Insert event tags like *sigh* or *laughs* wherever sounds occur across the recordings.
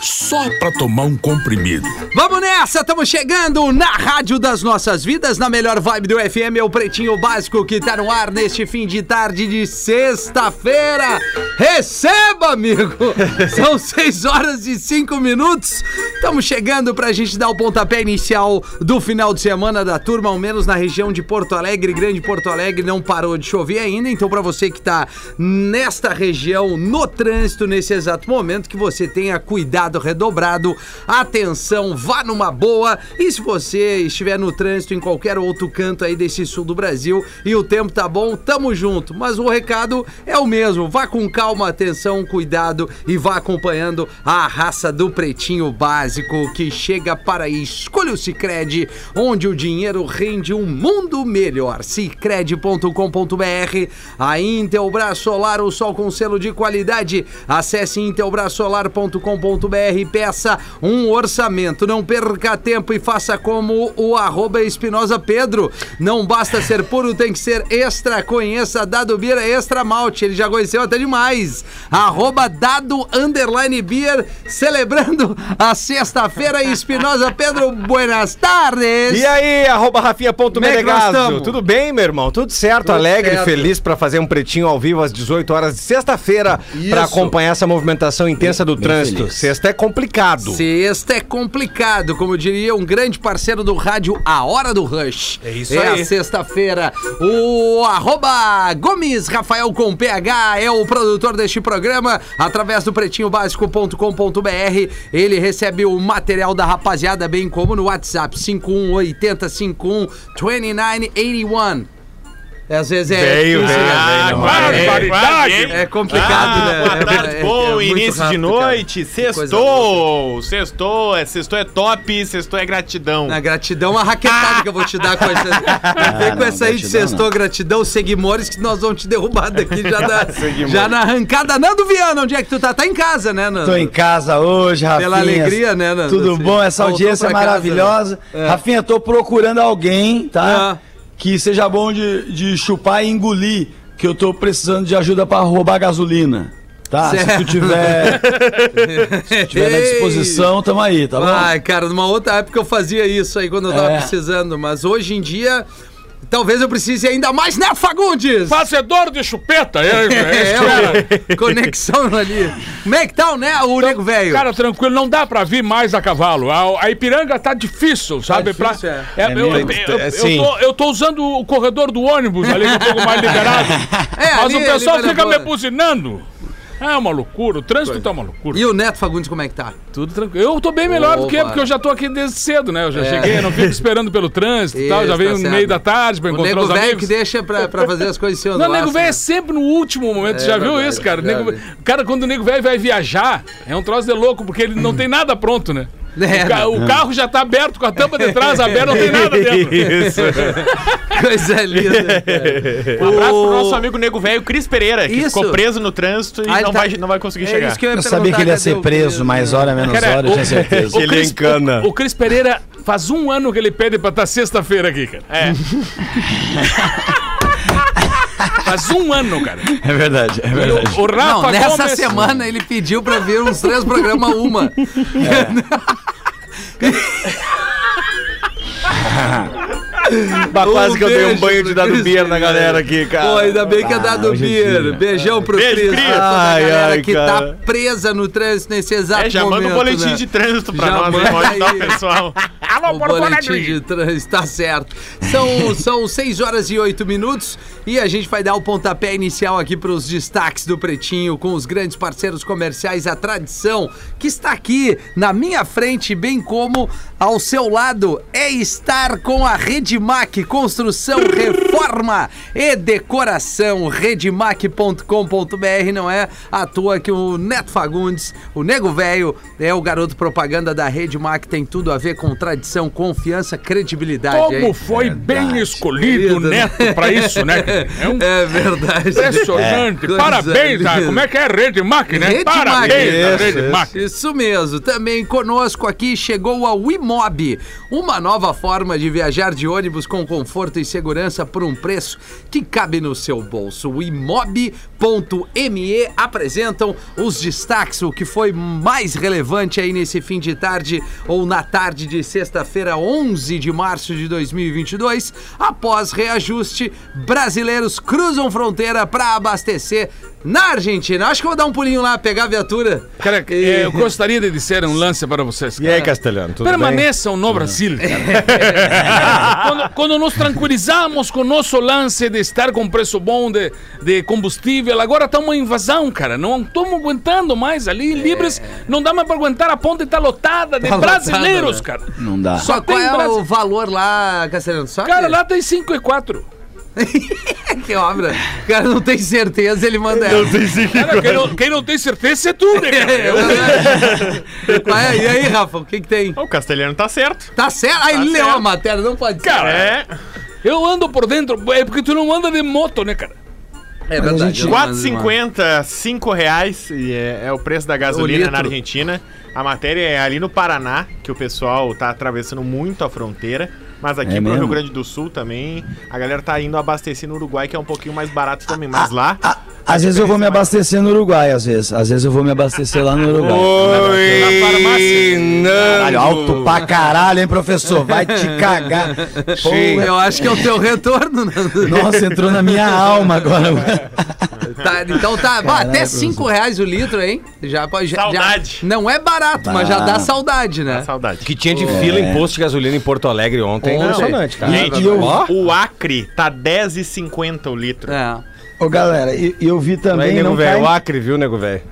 Só pra tomar um comprimido. Vamos nessa, estamos chegando na Rádio das Nossas Vidas, na melhor vibe do FM, é o Pretinho Básico que tá no ar neste fim de tarde de sexta-feira. Receba, amigo! *laughs* São seis horas e cinco minutos. Estamos chegando pra gente dar o pontapé inicial do final de semana da turma, ao menos na região de Porto Alegre, Grande Porto Alegre, não parou de chover ainda, então pra você que tá nesta região, no trânsito, nesse exato momento, que você tenha cuidado redobrado, atenção, vá numa boa. E se você estiver no trânsito em qualquer outro canto aí desse sul do Brasil e o tempo tá bom, tamo junto. Mas o recado é o mesmo. Vá com calma, atenção, cuidado e vá acompanhando a raça do pretinho básico que chega para aí. Escolha o Cicred, onde o dinheiro rende um mundo melhor. Cicred.com.br. A Intelbras Solar, o sol com selo de qualidade. Acesse intelbrasolar.com.br e peça um orçamento. Não perca tempo e faça como o arroba Espinosa Pedro. Não basta ser puro, tem que ser extra. Conheça Dado Beer Extra Malte. Ele já conheceu até demais. Arroba Dado Underline Beer, celebrando a sexta-feira. Espinosa Pedro, buenas tardes. E aí, arroba é Rafinha.menegaso. Tudo bem, meu irmão? Tudo certo, Tudo alegre, certo. feliz pra fazer um pretinho ao vivo às 18 horas de sexta-feira pra acompanhar essa movimentação intensa do Bem trânsito. feliz. Sexta é complicado. Sexta é complicado, como diria um grande parceiro do rádio, A Hora do Rush. É isso é aí. a sexta-feira. O arroba Gomes Rafael com PH é o produtor deste programa. Através do pretinhobásico.com.br ele recebe o material da rapaziada, bem como no WhatsApp 518051 2981. Às vezes é. Veio, veio, né? não. barbaridade! É complicado, Ah, né? boa É- tarde, é- bom é muito início de rápido, noite, cara. Sextou, sextou, é, sextou é top, sextou é gratidão. Na gratidão, uma raquetada que eu vou te dar com *laughs* essa. Não vem com não, essa aí de sextou, gratidão, seguimores, que nós vamos te derrubar daqui já na, *laughs* já na arrancada. Nando Viana, onde é que tu tá? Tá em casa, né, Nando? Tô em casa hoje, Rafinha. Pela alegria, né, Nando? Tudo Assim, bom? Essa audiência é pra casa, maravilhosa. né? É. Rafinha, tô procurando alguém, tá? Ah. Que seja bom de, de chupar e engolir, que eu tô precisando de ajuda pra roubar gasolina. Tá? Se Certo. tu tiver, *laughs* se tu tiver na disposição, tamo aí, tá bom? Ai, cara, numa outra época eu fazia isso aí quando eu tava É. precisando, mas hoje em dia. Talvez eu precise ainda mais, né, Fagundes? Fazedor de chupeta, é, *laughs* é, É, é, conexão ali. Como é que tá, né, o nego velho? Cara, tranquilo, não dá pra vir mais a cavalo. A, a Ipiranga tá difícil, sabe? difícil, Pra- é. é, eu, mesmo? eu- eu- É, eu tô, eu tô usando o corredor do ônibus ali, que é um pouco mais *laughs* liberado. É, mas ali- o pessoal fica me buzinando. É uma loucura, o trânsito tá uma loucura. E o Neto Fagundes, como é que tá? Tudo tranquilo. Eu tô bem melhor do que Opa. porque eu já tô aqui desde cedo, né? Eu já É. cheguei, não fico esperando pelo trânsito e tal. Já venho tá no certo. meio da tarde pra O encontrar nego os velho amigos. que deixa pra, pra fazer as coisas sem Não, o nego velho é sempre no último momento. Você já viu verdade, isso, cara? O nego- cara, quando o nego velho vai viajar, é um troço de louco, porque ele não *clears throat* tem nada pronto, né? É, o, ca- não. o carro já tá aberto, com a tampa de trás aberta, não tem nada dentro. Isso. *laughs* Coisa linda. *laughs* cara. Um abraço pro O- nosso amigo Nego Velho, Cris Pereira, que Isso. ficou preso no trânsito e Ah, não, tá- vai, não vai conseguir É chegar. isso que eu Eu sabia que ele ia ser preso, mais hora menos Cara, hora, eu tinha certeza. o Ele encana. O, o Cris Pereira faz um ano que ele pede pra estar sexta-feira aqui, cara. É. *laughs* Faz um ano, cara. É verdade, é E verdade. o, o Rafa Não, nessa Gomes- semana ele pediu pra vir uns três programas uma. Bah, *laughs* quase que eu dei um banho de dado beer na galera aqui, cara. Pô, ainda bem que é dado beer. dia. Beijão pro Beijo, Cris. Cris. pra toda a Ai, galera ai, que cara. tá presa no trânsito nesse exato É, já momento. manda um boletim né? de trânsito pra Já nós, hein? Pode o pessoal. o boletim de trânsito, tá certo. São, são 6 horas e 8 minutos e a gente vai dar o pontapé inicial aqui para os destaques do Pretinho com os grandes parceiros comerciais, a tradição que está aqui na minha frente, bem como ao seu lado, é estar com a Redmac, construção, reforma e decoração. Redmac.com.br não é à toa que o Neto Fagundes, o nego velho, é o garoto propaganda da Redmac, tem tudo a ver com tradição, confiança, credibilidade. Como hein? foi bem escolhido o? Neto pra isso, né? *laughs* É um É verdade. impressionante. Coisa Parabéns, linda. como é que é Rede Mac, né? Rede Parabéns, Mac. a Rede Mac. Isso mesmo. Também conosco aqui chegou a Wimob, uma nova forma de viajar de ônibus com conforto e segurança por um preço que cabe no seu bolso. Wimob.me apresentam os destaques, o que foi mais relevante aí nesse fim de tarde ou na tarde de sexta-feira, 11 de março de 2022. Após reajuste, brasileiros cruzam fronteira para abastecer na Argentina. Acho que eu vou dar um pulinho lá, pegar a viatura. Cara, eh, eu gostaria de dizer um lance para vocês. E aí, cara. Castelhano, tudo bem? Permaneçam no Brasil. cara. *laughs* quando, quando nos tranquilizamos com o nosso lance de estar com preço bom de, de combustível, agora está uma invasão, cara. Não estamos aguentando mais ali, livres. Não dá mais para aguentar, a ponte está lotada de É. Tá lotada, brasileiros, né? cara. Não dá. Só qual tem é Brasil. o valor lá, Castelhano? Só Cara, lá tem 5 e 4. *laughs* que obra. O cara não tem certeza, ele manda ela. Cara, quem não, quem não tem certeza é tu, né, cara? É Eu-. Qual é? E aí, Rafa, o que que tem? O castelhano tá certo. Tá certo? Aí ele leu a matéria, não pode ser. Cara, É. Eu ando por dentro, é porque tu não anda de moto, né, cara? é verdade. eu não mando uma- 4,50, 5 reais e é, é o preço da gasolina na Argentina. A matéria é ali no Paraná, que o pessoal tá atravessando muito a fronteira. Mas aqui É pro mesmo? Rio Grande do Sul também, a galera tá indo abastecer no Uruguai, que é um pouquinho mais barato também. Mas lá, Ah, Às vezes eu vou me abastecer no Uruguai, às vezes. Às vezes eu vou me abastecer lá no Uruguai. Oi, Na farmácia. Caralho, alto pra caralho, hein, professor? Vai te cagar. Porra. Eu acho que é o teu retorno. Nando. Nossa, entrou na minha alma agora. Tá, então tá, até 5 reais o litro, hein? Já pode. já- Saudade. já- não é barato, mas já dá saudade, né? saudade. Que tinha de fila em posto de gasolina em Porto Alegre ontem. Ontem. Impressionante, cara. E, E eu- o Acre tá 10,50 o litro. É. Ô, galera, e eu vi também. nego Não velho, o cai... Acre, viu, nego velho?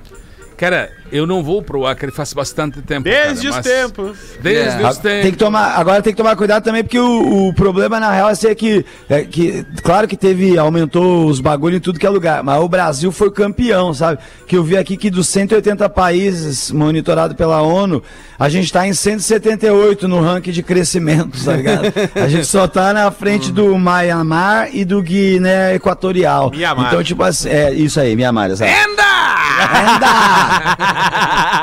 Cara, eu não vou pro Acre faz bastante tempo. Desde cara, os mas- tempos. Desde É. os Tem tempos. que tomar, agora tem que tomar cuidado também, porque o, o problema na real é ser que, é que. Claro que teve, aumentou os bagulho em tudo que é lugar, mas o Brasil foi campeão, sabe? Que eu vi aqui que dos 180 países monitorado pela ONU, a gente tá em 178 no ranking de crescimento, tá ligado? A *laughs* gente só tá na frente do Myanmar e do Guiné Equatorial. Mianmar. Então, tipo assim, é isso aí, Mianmar, exato. *laughs*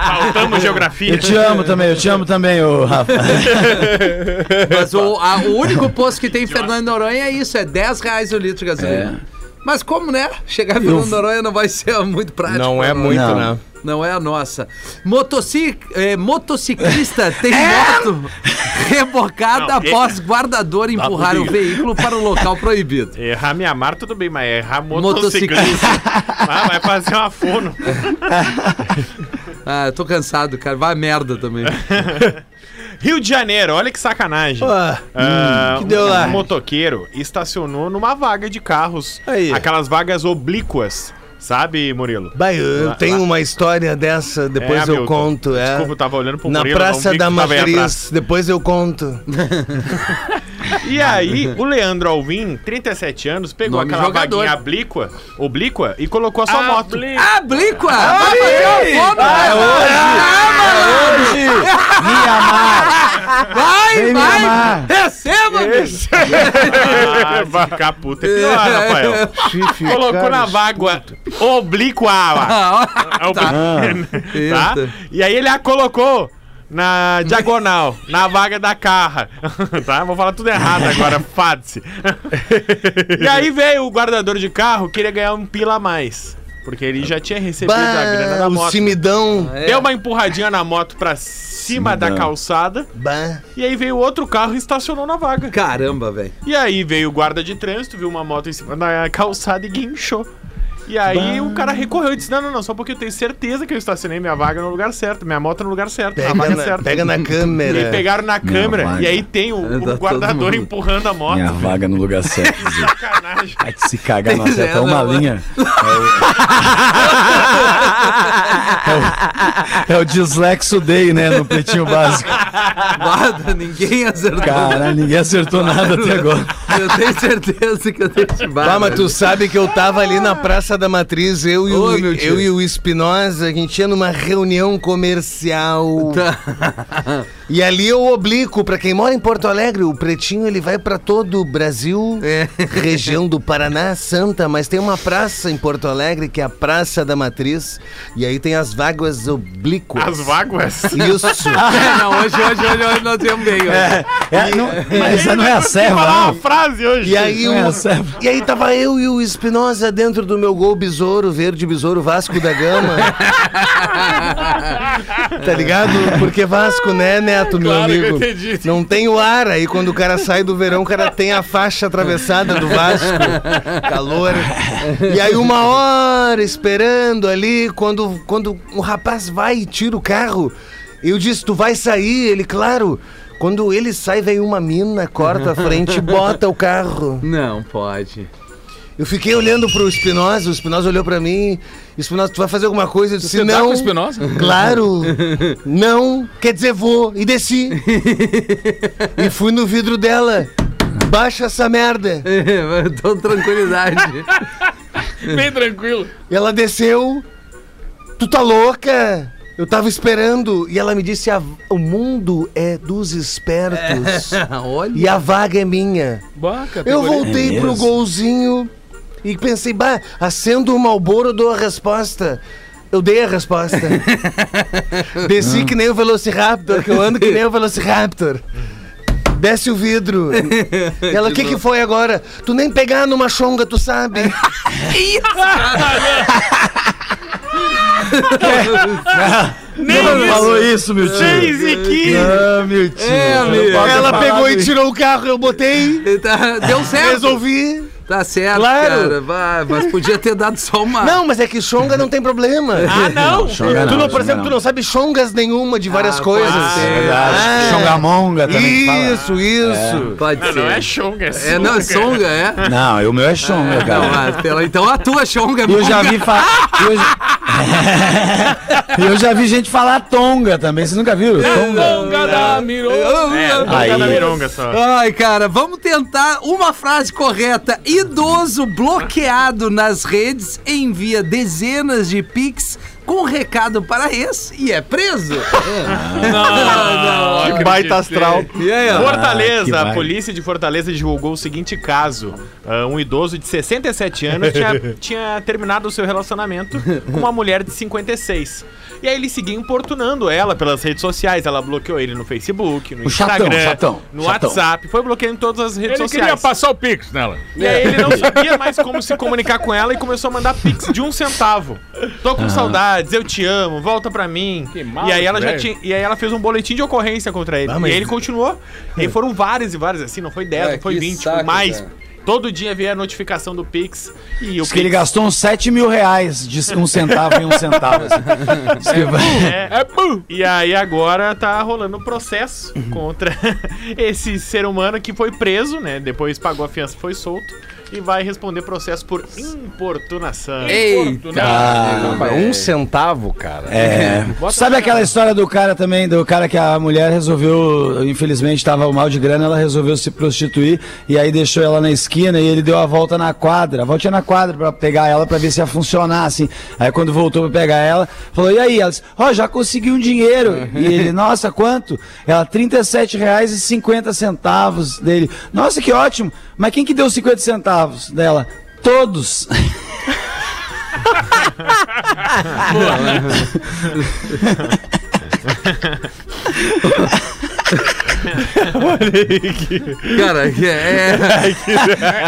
Faltamos geografia. Eu te amo também, eu te amo também, ô Rafa. *laughs* Mas o, a- o único posto que tem em Fernando Noronha é isso, é 10 reais o litro de gasolina. Mas como, né? Chegar em Fernando Noronha não vai ser muito prático. Não é nós. muito, Não. né? Não é a nossa. Motoci... eh, motociclista tem moto rebocada Não, após guardador empurrar o veículo para o local proibido. Errar minha mar, tudo bem, mas errar motociclista. *laughs* ah, vai fazer uma fono. Ah, eu tô cansado, cara. Vai merda também. *laughs* Rio de Janeiro, olha que sacanagem. Ah, Ah, que deu um, lá? um motoqueiro estacionou numa vaga de carros. Aí. Aquelas vagas oblíquas. Sabe, Murilo? Bah, eu Lá- tenho lá- uma história dessa, depois É, eu conto. É. Desculpa, eu tava olhando pro Na Murilo, não Praça da Matriz, depois eu conto. *laughs* *laughs* E aí, o Leandro Alvim, 37 anos, pegou Nome aquela jogador. vaguinha oblíqua, oblíqua e colocou a sua moto. Ah, Bliqua! Vai fazer uma foto, Hoje, Mianmar. Vai, Vem, vai! Mianmar. Receba, bicho! Ah, ficar puta é pior, Rafael. Colocou na vaga oblíqua. Ah, É Tá. *laughs* *laughs* tá? E aí ele a colocou na diagonal, na vaga da carra. *laughs* tá? Vou falar tudo errado agora, *laughs* fade-se. e aí veio o guardador de carro, queria ganhar um pila a mais. Porque ele já tinha recebido a grana da Bah, o moto. cimidão. É. Deu uma empurradinha na moto pra cima da calçada. Bah. E aí veio outro carro e estacionou na vaga. Caramba, velho. E aí veio o guarda de trânsito, viu uma moto em cima da calçada e guinchou. E aí o cara recorreu e disse: Não, não, não, só porque eu tenho certeza que eu estacionei minha vaga no lugar certo, minha moto no lugar certo, na Pega vaga na, certa. pega na E aí câmera. pegaram na câmera e aí tem o, o Tá todo guardador empurrando a moto. Minha vaga no lugar certo. Zé. *laughs* Sacanagem. Vai te se cagar, acerta É, uma não, linha. É o, é o Dislexo Day, né? No pretinho básico. Guarda, ninguém acertou. Cara, ninguém acertou nada até agora. Eu tenho certeza que eu tenho esse Ah, mas tu sabe que eu tava ali na Praça da Matriz, eu e, o, Ô, tio. eu e o Espinosa, a gente ia numa reunião comercial. Tá. E ali eu oblico, pra quem mora em Porto Alegre, o Pretinho ele vai pra todo o Brasil, É. região do Paraná, Santa, mas tem uma praça em Porto Alegre que é a Praça da Matriz, e aí tem as vagas oblíquas. As vagas. Isso. *laughs* É, não, hoje, hoje, hoje, hoje nós temos bem. hoje. É, não, mas não é a serva, falar uma frase hoje. E aí, Não é o- a serva. e aí tava eu e o Espinosa dentro do meu gol besouro, verde besouro, Vasco da Gama. tá ligado? Porque Vasco, né, Neto, meu Claro que eu amigo? entendi. Não tem o ar. Aí quando o cara sai do verão, o cara tem a faixa atravessada do Vasco. Calor. E aí uma hora esperando ali, quando, quando o rapaz vai e tira o carro, eu disse, tu vai sair? Ele, claro. Quando ele sai, vem uma mina, corta a frente e bota o carro. Não pode. Eu fiquei olhando pro Espinosa, o Espinosa olhou pra mim. Espinosa, tu vai fazer alguma coisa? Eu disse, Você tá não. com o Espinosa? Claro. *laughs* não. Quer dizer, vou. E desci. e fui no vidro dela. Baixa essa merda. *laughs* É, Tô tranquilidade. *laughs* Bem tranquilo. E ela desceu. Tu tá louca? Eu tava esperando. E ela me disse: "A- o mundo é dos espertos. Olha. E a vaga é minha. Bah, Eu voltei É pro golzinho e pensei, bah, acendo o Malboro, dou a resposta. Eu dei a resposta. *laughs* Desci que nem o Velociraptor, que eu ando que nem o Velociraptor. Desce o vidro. *laughs* Ela, o que, que foi agora? Tu nem pegar numa chonga, tu sabe. *laughs* Não falou isso, meu tio. 6 15. Não, meu tio. É, Não ter Ela pegou e isso. tirou o carro, eu botei, Tá- Deu certo. resolvi. Tá certo, Claro. cara. Vai, mas podia ter dado só uma. Não, mas é que chonga não tem problema. Ah, *laughs* não? Chonga tu não, não, por exemplo, tu não. não sabe chongas nenhuma de várias Ah, coisas. É verdade. Ah. Chongamonga também que fala. Isso, isso. Pode Não, ser. não é chonga, é É, não, é songa, é? Não, o meu é chonga, Não, cara. mas pela- então a tua chonga é eu já vi falar. *laughs* Eu, já... *laughs* eu já vi gente falar tonga também. Vocês nunca viram? Tonga. Tonga da Mirô. É, toca da mironga só. Ai, cara, vamos tentar uma frase correta. Idoso bloqueado nas redes envia dezenas de pics com recado para ex e é preso. Não, não, Que baita astral. E aí, ó? que Fortaleza, a polícia de Fortaleza divulgou o seguinte caso. Ah, um idoso de 67 anos tinha, *laughs* tinha terminado o seu relacionamento com uma mulher de 56. E aí ele seguia importunando ela pelas redes sociais. Ela bloqueou ele no Facebook, no O chatão, Instagram, chatão, no chatão. WhatsApp. Foi bloqueando em todas as redes Ele sociais. queria passar o Pix nela. E aí ele não sabia mais como se comunicar com ela e começou a mandar pix de um centavo. Tô com saudades, eu te amo, volta pra mim. Que mal e aí ela já velho. tinha, e aí ela fez um boletim de ocorrência contra ele. Ah, mas- E aí ele continuou. E aí foram vários e vários assim, não foi 10, É, não foi que 20, saco, foi mais. cara. Todo dia via a notificação do Pix e o Diz que ele Pix gastou uns 7 mil reais de um centavo em um centavo. assim. *laughs* Diz que vai- é, É bu. E aí agora tá rolando um processo contra *laughs* esse ser humano que foi preso, né? Depois pagou a fiança e foi solto. E vai responder processo por importunação. Eita. Um centavo, cara. É. *laughs* Sabe aquela história do cara também, do cara que a mulher resolveu, infelizmente estava mal de grana, ela resolveu se prostituir e aí deixou ela na esquina e ele deu a volta na quadra, a voltinha na quadra pra pegar ela pra ver se ia funcionar assim. Aí quando voltou pra pegar ela, falou: "E aí?" Ela disse: "Ó, já consegui um dinheiro". E ele: "Nossa, quanto?" Ela: "37 reais e 50 centavos dele". "Nossa, que ótimo. Mas quem que deu 50 centavos dela?" Todos. *laughs* Cara, que é,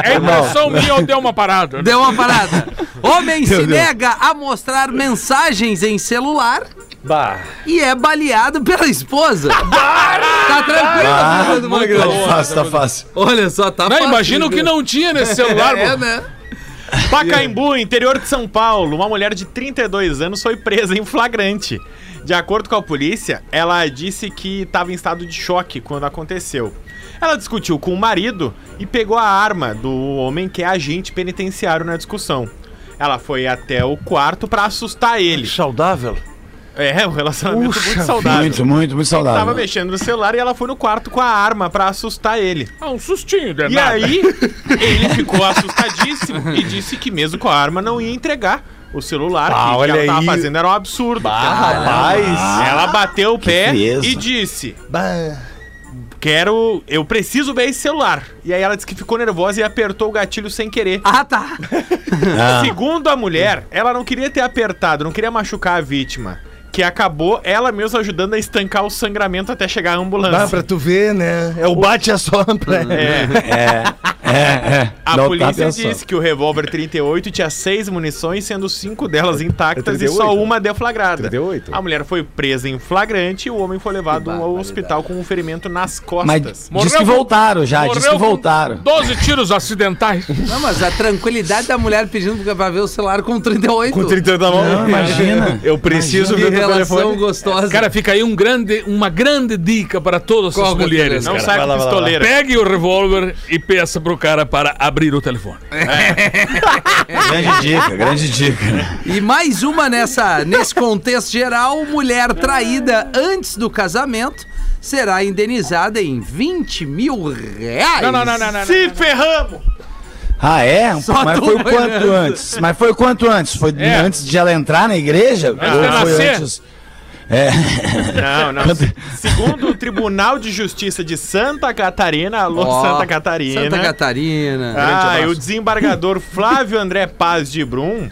É impressão minha ou deu uma parada? deu uma parada. Homem se nega a mostrar mensagens em celular Bah. e é baleado pela esposa. *laughs* tá tranquilo, filha do Magrão? tá fácil, tá fácil. Olha só, tá Não, fácil, imagina o que não tinha nesse celular, *laughs* É, né? Pacaembu, interior de São Paulo, uma mulher de 32 anos foi presa em flagrante. De acordo com a polícia, ela disse que estava em estado de choque quando aconteceu. Ela discutiu com o marido e pegou a arma do homem que é agente penitenciário na discussão. Ela foi até o quarto pra assustar ele. Saudável. É, um relacionamento Puxa muito saudável. Muito, muito, muito Tava saudável. mexendo no celular e ela foi no quarto com a arma pra assustar ele. Ah, um sustinho, de E nada. aí, *laughs* ele ficou assustadíssimo e disse que mesmo com a arma não ia entregar o celular. Ah, que o que olha ela tava aí. fazendo era um absurdo. Rapaz. Ela bateu o pé frieza. e disse: Quero. Eu preciso ver esse celular. E aí ela disse que ficou nervosa e apertou o gatilho sem querer. Ah, tá. *laughs* Segundo a mulher, ela não queria ter apertado, não queria machucar a vítima. Que acabou ela mesma ajudando a estancar o sangramento até chegar a ambulância. Dá pra tu ver, né? É o bate a sombra. É. É, é. A Não tá polícia pensando. disse que o revólver 38 tinha seis munições, sendo cinco delas intactas É e só 38? uma deflagrada. 38? A mulher foi presa em flagrante e o homem foi levado ao hospital com um ferimento nas costas. Mas diz Morreu que com- voltaram já, diz que voltaram. 12 tiros acidentais. Não, mas a tranquilidade da mulher pedindo pra ver o celular com 38. Com 30 da mão. Não, imagina. Eu preciso Que ver relação gostosa. Cara, fica aí um grande, uma grande dica para todas Qual as é a mulheres, Não cara. sai com pistoleira. Pegue o revólver e peça pro cara para abrir o telefone. *laughs* Grande dica, grande dica. E mais uma nessa, nesse contexto geral, mulher traída antes do casamento será indenizada em 20 mil reais. Não, não, não, não, não. não. Se ferramos! Ah, é? Só Mas *laughs* foi quanto antes? Mas foi quanto antes? Foi É. antes de ela entrar na igreja? de Ou foi nascer. antes? É. Não, não. Segundo o Tribunal de Justiça de Santa Catarina, alô Ó, Santa Catarina. Santa Catarina. Ah, e o desembargador *laughs* Flávio André Paz de Brum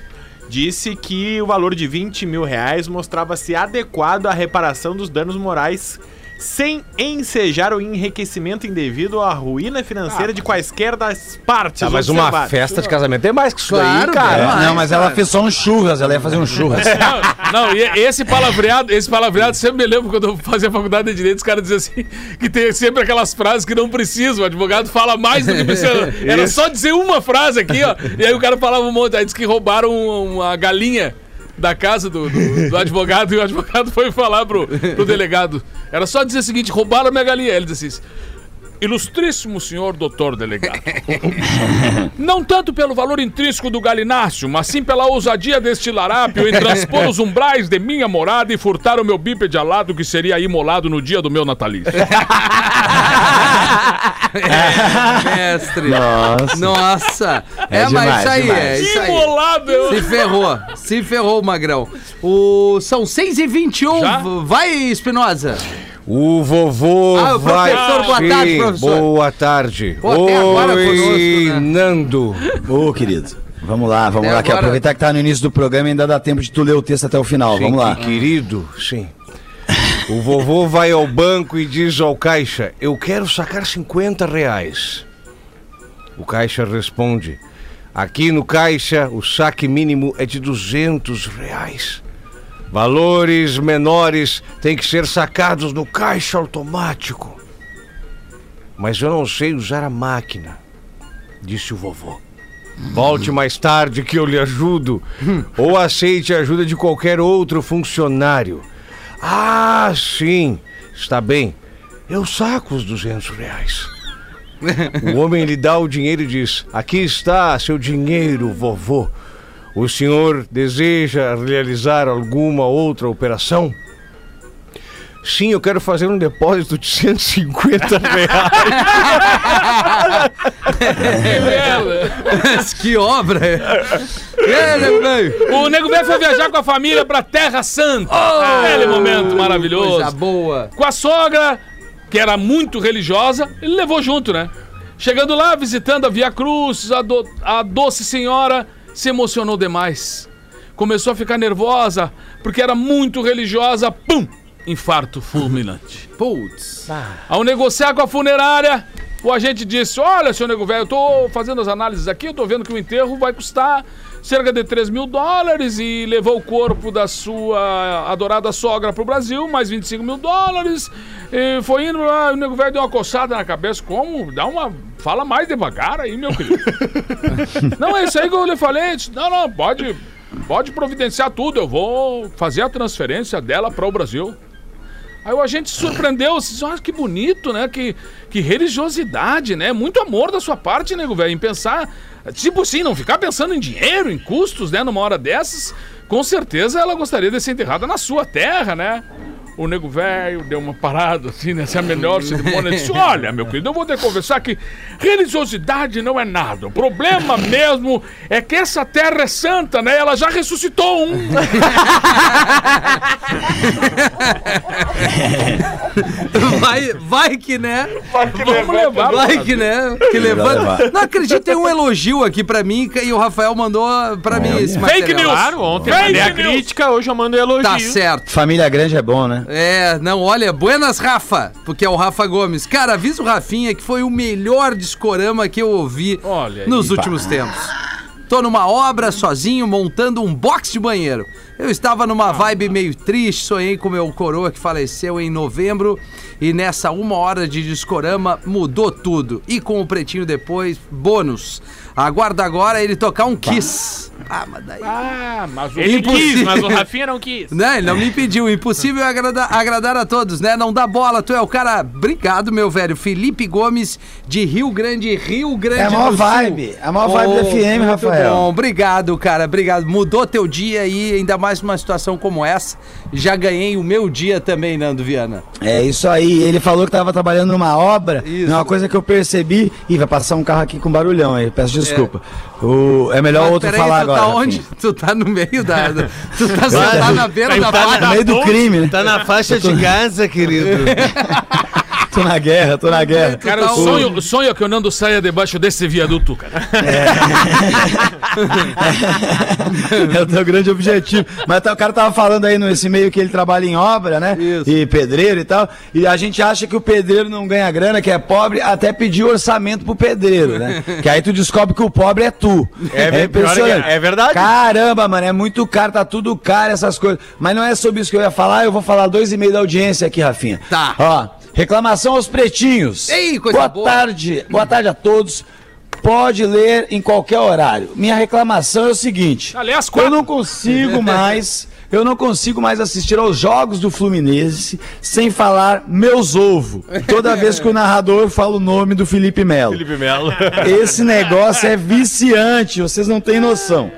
disse que o valor de 20 mil reais mostrava-se adequado à reparação dos danos morais sem ensejar o enriquecimento indevido ou a ruína financeira de quaisquer das partes. Tá, mas uma observadas. festa de casamento é mais que isso Claro, daí, cara. é. não, mas ela fez só um churras, ela ia fazer um churras. *laughs* Não, não, e esse palavreado, esse palavreado sempre me lembro quando eu fazia faculdade de Direito, os caras diziam assim, que tem sempre aquelas frases que não precisam, o advogado fala mais do que precisa. *laughs* Era só dizer uma frase aqui, ó, e aí o cara falava um monte, aí disse que roubaram uma galinha da casa do, do- do advogado e o advogado foi falar pro, pro delegado. Era só dizer o seguinte, roubaram minha galinha. Ele disse assim, Ilustríssimo senhor doutor delegado. *laughs* Não tanto pelo valor intrínseco do galináceo, mas sim pela ousadia deste larápio em transpor os umbrais de minha morada e furtar o meu bípede alado que seria imolado no dia do meu natalício. *laughs* Mestre. Nossa. Nossa. É, É mas demais, isso aí, demais. é isso aí. Imolado! Se ferrou, se ferrou, Magrão. O... São 6h21. Já? Vai, Espinosa. O vovô Ah, o vai. professor, boa tarde, professor. Boa tarde. Pô, Oi, conosco, né? Nando. Ô, querido. Vamos lá, vamos Até lá, que agora- aproveitar que tá no início do programa e ainda dá tempo de tu ler o texto até o final. Sim, vamos lá. que Querido, sim. O vovô vai ao banco e diz ao caixa: Eu quero sacar 50 reais. O caixa responde: Aqui no caixa o saque mínimo é de 200 reais. Valores menores têm que ser sacados no caixa automático. Mas eu não sei usar a máquina, disse o vovô. Volte mais tarde que eu lhe ajudo. Ou aceite a ajuda de qualquer outro funcionário. Ah, sim. Está bem. Eu saco os 200 reais. *laughs* O homem lhe dá o dinheiro e diz: Aqui está seu dinheiro, vovô. O senhor deseja realizar alguma outra operação? Sim, eu quero fazer um depósito de 150 *laughs* reais. *laughs* Que obra. É, nego velho. O Nego Velho foi viajar com a família pra Terra Santa. Aquele momento maravilhoso. Coisa boa. Com a sogra, que era muito religiosa, ele levou junto, né? Chegando lá, visitando a Via Cruz, a, do- a doce senhora se emocionou demais. Começou a ficar nervosa, porque era muito religiosa. Pum! Infarto fulminante. *laughs* Putz. Ao negociar com a funerária, o agente disse: Olha, seu nego velho, eu tô fazendo as análises aqui, eu tô vendo que o enterro vai custar cerca de 3 mil dólares e levou o corpo da sua adorada sogra pro Brasil, mais 25 mil dólares. E foi indo lá, o nego velho deu uma coçada na cabeça. Como? Dá uma. Fala mais devagar aí, meu querido. *laughs* não, é isso aí que eu lhe falei. Não, não, pode, pode providenciar tudo. Eu vou fazer a transferência dela para o Brasil. Aí o agente se surpreendeu, disse, ah, que bonito, né? Que, que religiosidade, né? Muito amor da sua parte, nego velho, em pensar, tipo assim, não ficar pensando em dinheiro, em custos, né? Numa hora dessas, com certeza ela gostaria de ser enterrada na sua terra, né? O nego velho deu uma parada assim, nessa melhor cerimônia, disse: Olha, meu querido, eu vou ter que conversar que religiosidade não é nada. O problema mesmo é que essa terra é santa, né? Ela já ressuscitou um. *laughs* Vai, vai que né? Vamos levar. Vai que né? Que levanta. Não acredito, tem um elogio aqui pra mim e o Rafael mandou pra mim esse material. Fake news. Claro, ontem eu Fake mandei a news. crítica, hoje eu mando o elogio. Tá certo. Família grande é bom, né? É, não, olha, buenas Rafa, porque é o Rafa Gomes. Cara, avisa o Rafinha que foi o melhor discorama que eu ouvi Olha aí. nos últimos tempos. Tô numa obra sozinho montando um box de banheiro. Eu estava numa vibe meio triste, sonhei com meu coroa que faleceu em novembro e nessa uma hora de discorama mudou tudo. E com o pretinho depois, bônus. Aguarda agora ele tocar um kiss. Ah, mas daí. Ah, mas o Ele quis, mas o Rafinha não quis. Né? Ele não me impediu. Impossível é agradar, agradar a todos, né? Não dá bola, tu é o cara. Obrigado, meu velho. Felipe Gomes, de Rio Grande, Rio Grande É a maior Sul. vibe, a maior vibe do FM, muito Rafael. Bom. Obrigado, cara. Obrigado. Mudou teu dia aí, ainda mais numa situação como essa. Já ganhei o meu dia também, Nando Viana. É isso aí. Ele falou que tava trabalhando numa obra. Isso. É uma coisa que eu percebi. Ih, vai passar um carro aqui com barulhão aí. Peço desculpa. O... É melhor Mas outro peraí, falar tu agora. tá Rafinha. onde? Tu tá no meio da. da- *laughs* tu tá sentado na beira da Tá no meio do crime, né? Tá na faixa de Gaza, querido. *laughs* Tô na guerra, tô na guerra. Cara, o sonho, o sonho é que o Nando saia debaixo desse viaduto, cara. *laughs* É o teu grande objetivo. Mas tá- o cara tava falando aí nesse meio que ele trabalha em obra, né? Isso. E pedreiro e tal. E a gente acha que o pedreiro não ganha grana, que é pobre, até pedir orçamento pro pedreiro, né? que aí tu descobre que o pobre é tu. É pior é que- é verdade. Caramba, mano, é muito caro, tá tudo caro essas coisas. Mas não é sobre isso que eu ia falar, eu vou falar dois e meio da audiência aqui, Rafinha. Tá. Ó, reclamação aos pretinhos. Ei, coisa boa boa. tarde, boa tarde a todos. Pode ler em qualquer horário. Minha reclamação é o seguinte: Aliás, eu não consigo *laughs* mais, eu não consigo mais assistir aos jogos do Fluminense sem falar meus ovo. Toda *laughs* vez que o narrador fala o nome do Felipe Melo. Felipe Melo. *laughs* Esse negócio é viciante, vocês não têm noção.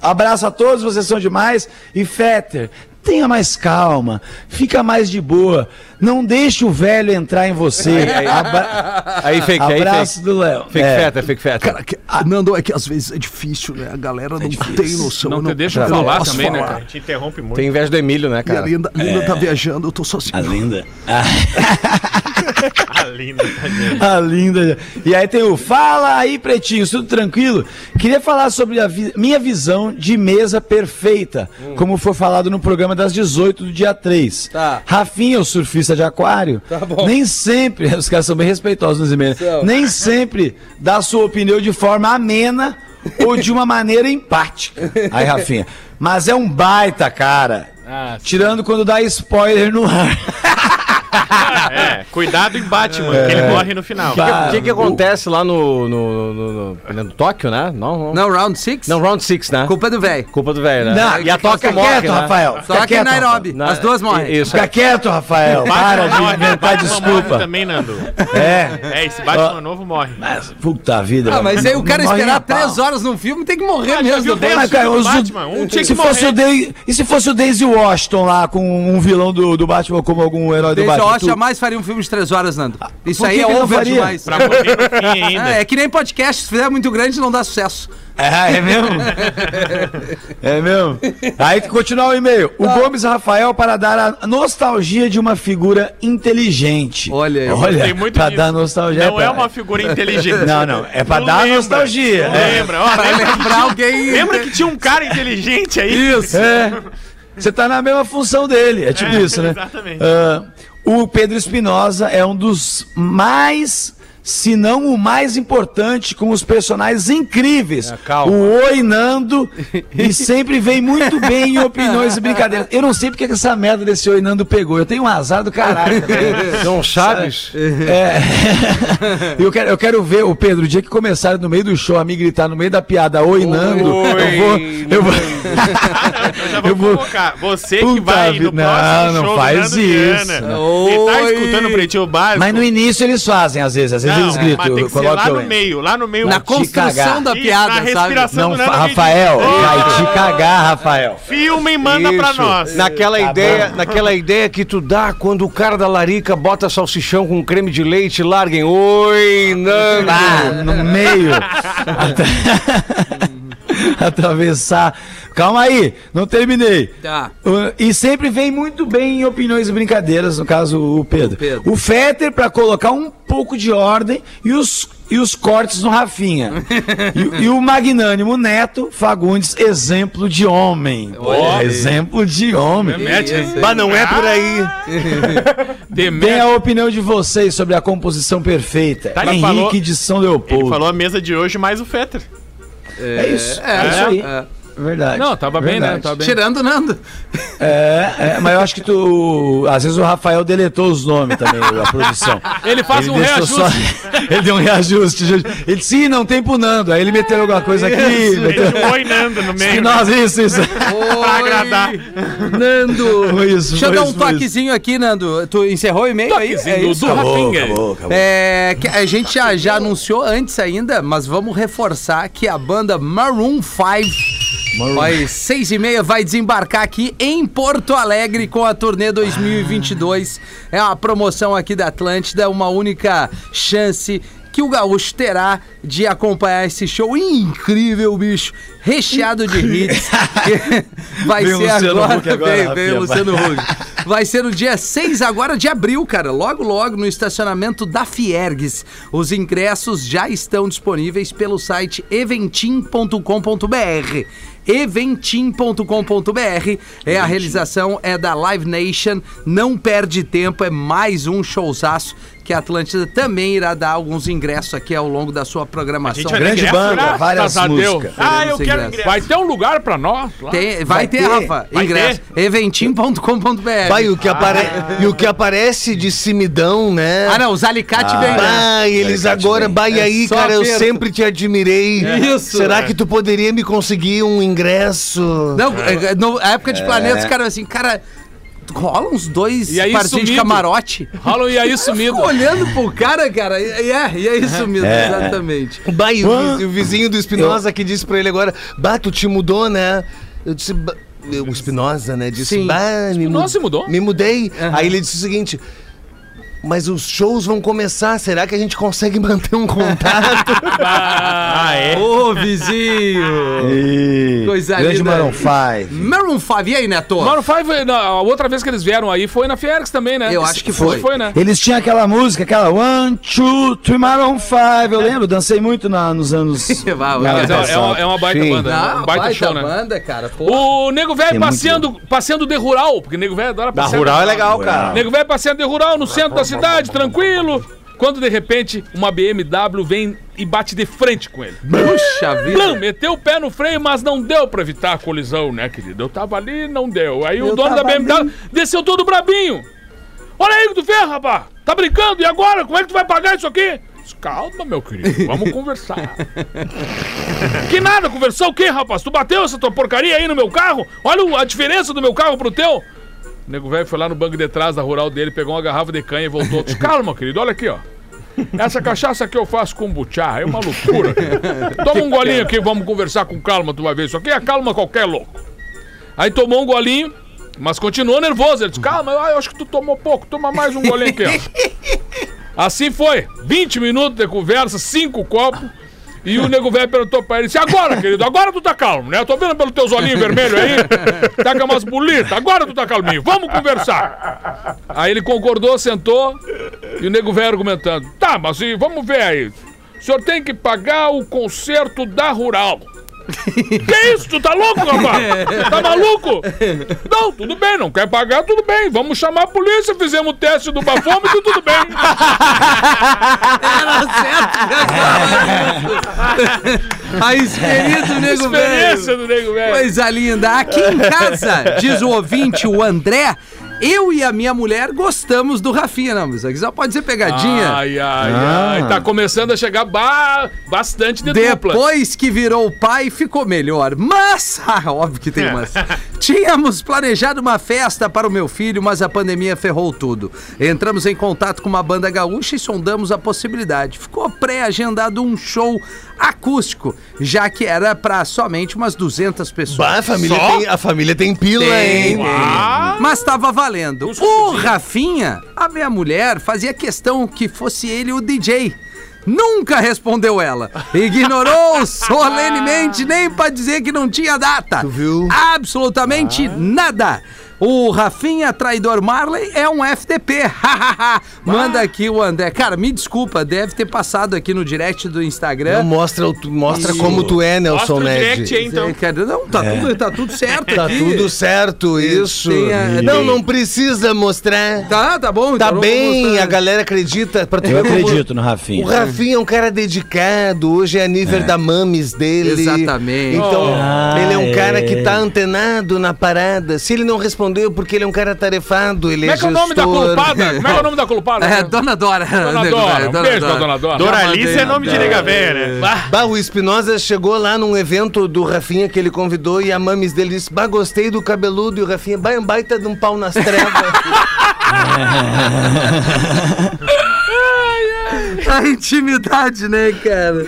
Abraço a todos, vocês são demais. E Fetter, tenha mais calma, fica mais de boa. Não deixe o velho entrar em você. Abra- Aí, fake, aí, Abraço fake. do Léo. Fake É. feta, fake feta. Cara, que- ah, Nando, é que às vezes é difícil, né? A galera não tem noção. Não eu te deixa não falar também, né, falar. cara? Te interrompe muito. Tem inveja do Emílio, né, E a cara? Linda, Linda tá viajando, eu tô só assim. A linda. Ah, *laughs* lindo, tadinho. A linda. E aí tem o Fala aí, pretinhos, tudo tranquilo? Queria falar sobre a vi- minha visão de mesa perfeita, como foi falado no programa das 18 do dia 3. Tá. Rafinha, o surfista de aquário, nem sempre, *laughs* os caras são bem respeitosos nos e-mails, nem sempre dá sua opinião de forma amena *laughs* ou de uma maneira empática. Aí, Rafinha, mas é um baita cara. Ah, Tirando quando dá spoiler no ar. *laughs* *laughs* É, cuidado em Batman, que ele morre no final. Bah. O que que acontece lá no, no, no, no- no Tóquio, né? Não, não. Não, round six? Não, round 6, né? Culpa do velho. Culpa do velho, né? Não, e a Tóquio fica morre, quieto, né? Rafael. Só que em Nairobi. Não, As duas morrem. Isso. Fica quieto, Rafael. Para de inventar desculpa. também, Nando. É. É, esse Batman novo morre. Mas, puta vida. Ah, mas aí o cara esperar três horas num filme tem que morrer Ah, mesmo. né? Mas, cara, os- Batman? Um tinha que se fosse morrer. E se fosse o Daisy Washington lá com um vilão do, Batman como algum herói do Batman? Acho, tu- jamais faria um filme de três horas, Nando. Isso por aí é não over demais. Pra morrer no fim *laughs* ainda. Ah, é que nem podcast, se fizer muito grande não dá sucesso. É, é mesmo? *laughs* é mesmo? Aí que continuar o e-mail. O Gomes Rafael para dar a nostalgia de uma figura inteligente. Olha aí. Olha, Tem muito pra disso. dar nostalgia. Não é pra- uma figura inteligente. Não, não. É pra Tu dar lembra, nostalgia. tu É. Lembra? Ó, Pra lembra, lembrar alguém. lembra que tinha um cara inteligente aí? Isso. É. Você tá na mesma função dele. É tipo É, isso, né? exatamente. Ah, o Pedro Espinosa é um dos mais se não o mais importante, com os personagens incríveis. calma. O Oi Nando, e *laughs* sempre vem muito bem em opiniões e brincadeiras. Eu não sei porque que essa merda desse Oi Nando pegou. Eu tenho um azar do caralho. Não sabes? É. *laughs* eu, quero, eu quero ver, o Pedro, o dia que começarem no meio do show a me gritar no meio da piada, oi, Nando, eu vou. Eu vou. Eu já vou, *laughs* Eu vou- convocar. Você que Puta vai no vida, próximo não, não show faz do Nando isso. Viana. Ele tá Oi. escutando o Pretinho Básico. Mas no início eles fazem, às vezes, às vezes Não, eles gritam. mas tem que lá no meio, lá no meio. Na construção da Isso, piada, na sabe? respiração. Não, do Nando fa- Rafael, vai te cagar, Rafael. Filma e manda pra Isso. nós. Naquela Tá ideia, naquela ideia que tu dá quando o cara da larica bota salsichão com creme de leite e larguem. Oi, Nando. Ah, no meio. *laughs* *laughs* Atravessar. Calma aí, não terminei. Tá. Uh, E sempre vem muito bem em opiniões e brincadeiras, no caso o Pedro. O Pedro. O Fetter pra colocar um pouco de ordem e os, e os cortes no Rafinha. *laughs* e, e o magnânimo Neto Fagundes, exemplo de homem. Olha. exemplo de homem. Mete, hein? Mas não é por aí. *laughs* Bem Demete. a opinião de vocês sobre a composição perfeita. Tá, ele Henrique falou- de São Ele Leopoldo. falou a mesa de hoje mais o Fetter. É isso. É, É, isso aí. É. Verdade. Não, tava bem, né? Verdade. Tava bem. Tirando o Nando. É, é, mas eu acho que tu. Às vezes o Rafael deletou os nomes também, a produção. Ele faz um deixou reajuste. só- *laughs* ele deu um reajuste. Ele disse, sim, não tem pro Nando. Aí ele meteu alguma coisa aqui. Ele Meteu... um oi Nando no meio. Nós, isso, isso. *laughs* Pra agradar. Nando. Foi isso, Deixa eu dar um isso, isso. toquezinho aqui, Nando. Tu encerrou o e-mail aí? Toquezinho É do, isso? do Rafinha. É, que a gente já, já anunciou antes ainda, mas vamos reforçar que a banda Maroon 5 Vai, seis e meia, vai desembarcar aqui em Porto Alegre com a turnê 2022. É uma promoção aqui da Atlântida, uma única chance que o gaúcho terá de acompanhar esse show incrível, bicho, recheado de hits. *laughs* Vai o ser Luciano agora, Huck agora, veio, Luciano Huck. Vai ser no dia 6 agora de abril, cara. Logo, logo no estacionamento da Fiergues. Os ingressos já estão disponíveis pelo site eventim.com.br. Eventim.com.br é a realização é da Live Nation. Não perde tempo, é mais um showzaço que a Atlântida também irá dar alguns ingressos aqui ao longo da sua programação. Vai Grande banda, né? várias Graças músicas. Ah, eu quero ingresso. Vai ter um lugar pra nós? lá? Tem- vai, Vai ter, ter. Rafa, Vai ingresso. Eventim.com.br. Vai, o que, apare... e o que aparece de cimidão, né? Ah, não, os alicates e eles agora, bah, e aí, cara, eu aperto. sempre te admirei. Isso. Será que tu poderia me conseguir um ingresso? Não, é, no- na época de planeta, os caras assim, cara, rola uns dois aí, partidos de sumido. camarote. Rola e aí sumido. Fico olhando pro cara, cara, e e é, e é isso mesmo, exatamente. Bah, e o, o vizinho do Espinosa que disse pra ele agora, bah, tu te mudou, né? Eu disse, "Bah", o Espinosa, né? Disse, Sim. bah, me, mudou? Me mudei. Aí ele disse o seguinte. Mas os shows vão começar, será que a gente consegue manter um contato? *laughs* Ah, é? Ô, vizinho! E... Coisa Grande linda. Maroon 5. Maroon 5, e aí, Neto? Five, na- a outra vez que eles vieram aí foi na Fiergs também, né? Eu acho que foi. foi. Foi, né? Eles tinham aquela música, aquela One, Two, Three Maroon 5. Eu lembro, dancei muito na- nos anos. *laughs* Vai, é, é uma, é uma baita Sim. banda, né? Não, um baita, show, né? banda, cara. Pô. O Nego Velho É muito passeando, passeando de rural, porque Nego Velho adora Da passear. rural de é legal, cara. Nego Velho passeando de rural no centro da cidade, tranquilo. Quando de repente uma BMW vem e bate de frente com ele. Puxa Plum, vida. meteu o pé no freio, mas não deu pra evitar a colisão, né, querido? Eu tava ali não deu. Aí o Eu dono da BMW desceu todo brabinho. Olha aí o que tu fez, rapaz. Tá brincando? E agora? Como é que tu vai pagar isso aqui? Calma, meu querido, vamos *laughs* conversar. que nada, conversar o quê, rapaz? Tu bateu essa tua porcaria aí no meu carro? Olha o- a diferença do meu carro pro teu. O nego velho foi lá no banco de trás da rural dele, pegou uma garrafa de canha e voltou. Disse, Calma, querido, olha aqui, ó. Essa cachaça aqui eu faço com buchá, é uma loucura. Toma um golinho aqui, vamos conversar com calma, tu vai ver. Isso aqui acalma qualquer louco. Aí tomou um golinho, mas continuou nervoso. Ele disse, calma, eu eu acho que tu tomou pouco, toma mais um golinho aqui, ó. *laughs* Assim foi, 20 minutos de conversa, cinco copos. E o nego velho perguntou pra ele: "Se agora, querido, agora tu tá calmo, né? Eu tô vendo pelos teus olhinhos vermelhos aí, tá com umas bolitas, agora tu tá calminho, vamos conversar. Aí ele concordou, sentou, e o nego velho argumentando: Tá, mas e vamos ver aí. O senhor tem que pagar o conserto da rural. Que isso? Tu tá louco, *laughs* rapaz? Tá maluco? Não, tudo bem, não quer pagar, tudo bem. Vamos chamar a polícia, fizemos o teste do bafômetro, tudo bem. Era certo. *laughs* A experiência do nego Experiência velho. do nego velho. Coisa linda. Aqui em casa, diz o ouvinte, o André, eu e a minha mulher gostamos do Rafinha. Não, mas isso aqui só pode ser pegadinha. Ai, ai, ai. Tá começando a chegar ba- bastante de dupla. Depois que virou pai, ficou melhor. Mas, *laughs* ah, óbvio que tem mas. *laughs* Tínhamos planejado uma festa para o meu filho, mas a pandemia ferrou tudo. Entramos em contato com uma banda gaúcha e sondamos a possibilidade. Ficou pré-agendado um show acústico, já que era para somente umas 200 pessoas. Bah, a família, Só? tem, a família tem pila, Tem, hein? tem. Ah. Mas estava valendo. O Rafinha, a minha mulher, fazia questão que fosse ele o DJ. Nunca respondeu ela. Ignorou *laughs* solenemente, nem pra dizer que não tinha data. Tu viu? Absolutamente nada. O Rafinha Traidor Marley é um FTP. *laughs* Manda aqui o André. Cara, me desculpa, deve ter passado aqui no direct do Instagram. Não, mostra mostra como tu é, Nelson Mostra o direct Ned. aí, então. É, cara, não, tá, tudo, tá tudo certo Tá aqui. tudo certo, isso. tem a- não, não precisa mostrar. Tá, tá bom. Tá então não vou bem, a galera acredita. Pra tu Eu como- acredito no Rafinha. O Rafinha é um cara dedicado, hoje é nível da mames dele. Exatamente. Então, Ah, ele é um cara é. que tá antenado na parada. Se ele não respondeu, porque ele é um cara tarefado, ele Como é que é o nome da gestor. culpada? Como é que é o nome da culpada? *laughs* É, Dona Dora. Dona Dora. Um beijo pra Dona Dora. Doralice é nome de nega velha, né? Bah, o Espinosa chegou lá num evento do Rafinha que ele convidou e a mames dele disse: Bah, gostei do cabeludo. E o Rafinha, bah, é um baita de um pau nas trevas. *laughs* *laughs* A intimidade, né, cara?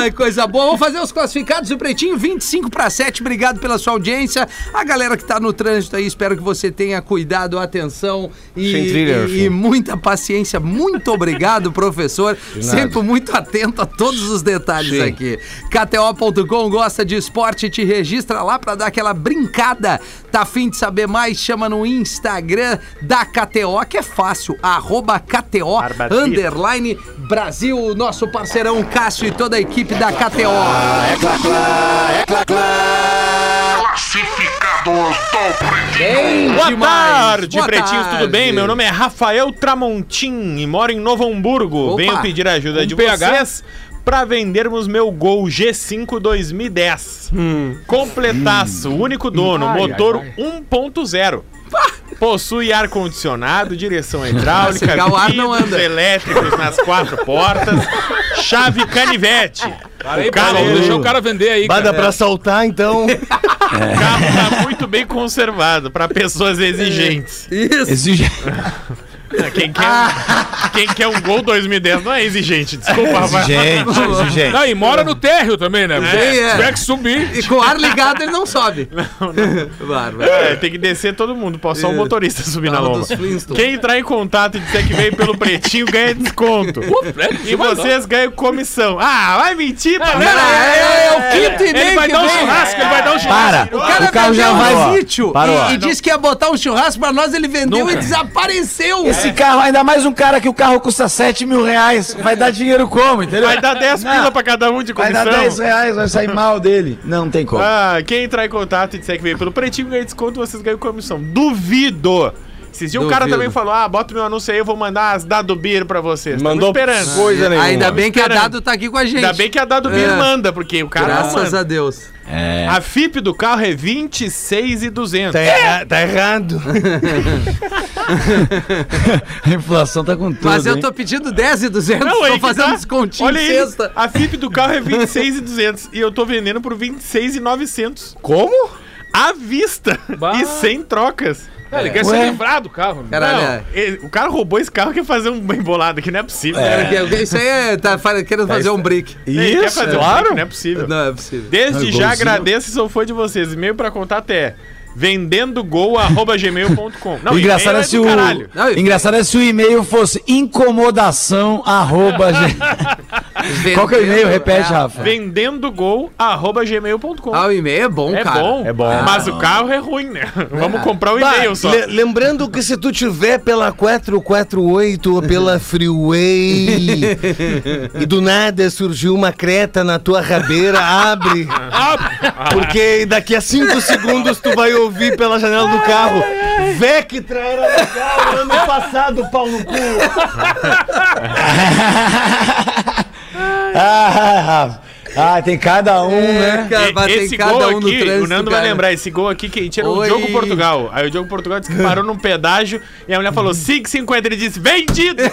Ai, coisa boa. Vamos fazer os classificados do Pretinho, 25 para 7. Obrigado pela sua audiência. A galera que tá no trânsito aí, espero que você tenha cuidado, atenção e, trilha, e- e muita paciência. Muito obrigado, professor. Sempre muito atento a todos os detalhes Sim. aqui. KTO.com gosta de esporte, te registra lá pra dar aquela brincada. Tá afim de saber mais? Chama no Instagram da KTO, que é fácil, arroba KTO, underline Brasil, nosso parceirão Cássio e toda a equipe da KTO. Bem Boa demais. tarde, Boa pretinhos, tarde. tudo bem? Meu nome é Rafael Tramontim e moro em Novo Hamburgo. Opa, Venho pedir a ajuda um de PH. vocês pra vendermos meu Gol G5 2010. Completaço, único dono, Ai, motor ai, 1.0. Possui ar-condicionado, direção hidráulica, o ar não vidros anda. elétricos nas quatro portas, chave canivete. Aí, O carro, deixa o cara vender aí, dá cara. pra saltar, então. *laughs* o carro tá muito bem conservado pra pessoas exigentes. Isso. Exige... *laughs* Quem quer, quem quer um Gol 2010 não é exigente, desculpa, Rafael. Exigente, exigente. Não, e mora no térreo também, né? É. Se tiver que subir. E com o ar ligado ele não sobe. *laughs* Bárbaro. *laughs* É, tem que descer todo mundo, pode só o motorista subir na lomba. Quem entrar em contato e disser que veio pelo pretinho ganha desconto. *laughs* E vocês ganham comissão. Ah, vai mentir, Não, é, é, é o quinto e Ele meio vai que dar um churrasco, ele vai dar um churrasco. Para! O cara o carro já vai. Parou. e, e disse que ia botar um churrasco pra nós, ele vendeu e desapareceu. Esse carro, ainda mais um cara que o carro custa 7 mil reais. Vai dar dinheiro como, entendeu? Vai dar 10 Não, pila pra cada um de Vai comissão. dar 10 reais, vai sair mal dele. Não, não tem como. Ah, quem entrar em contato e disser que veio pelo pretinho ganha desconto, vocês ganham comissão. Duvido! Esses dias o cara também falou: ah, bota meu anúncio aí, eu vou mandar as Dado Beer pra vocês. Mandou esperando. coisa nenhuma. Ainda bem que a. Dado tá aqui com a gente. Ainda bem que a Dado Beer É. manda, porque o cara não Graças manda. a Deus. É. A FIP do carro é 26,200. Tá, erra- tá errado. *laughs* A inflação tá com tudo. Mas eu hein? tô pedindo 10 e 200, Não, tô que fazendo tá. descontinho Olha em aí, sexta. a FIP do carro é 26,200 e eu tô vendendo por 26,900. Como? À vista Bah. e sem trocas. É, ele quer Ué. se livrar do carro. né? Caralho, Não, é. ele- o cara roubou esse carro e quer fazer um embolado aqui, não é possível. Porque Isso aí é, tá querendo fazer um brick. Ele quer Isso, fazer um claro. brick, não é possível. Não é possível. Desde já agradeço e sou fã de vocês. E-mail pra contato é vendendogol.gmail.com. Não, engraçado é se o. caralho. Não, engraçado é se o e-mail fosse incomodação arroba. *laughs* ge- Qual que é o e-mail? Repete, É. Rafa. vendendogol.gmail.com. Ah, o e-mail é bom, É cara. bom, É bom. Mas o carro é ruim, né? Vamos comprar o Bah, e-mail só. le- lembrando que se tu tiver pela 448 ou pela Freeway e do nada surgiu uma creta na tua rabeira, abre. Porque daqui a 5 segundos tu vai ouvir pela janela do carro. Vectra era legal ano passado, pau no cu. *laughs* Ah. Ah, tem cada um, né? Cara, esse cada gol um no aqui, trânsito, o Nando cara. vai lembrar, esse gol aqui que a gente era o Oi. Diogo Portugal. Aí o Diogo Portugal disse que parou num pedágio e a mulher falou 5,50. Ele disse, vendido! *laughs*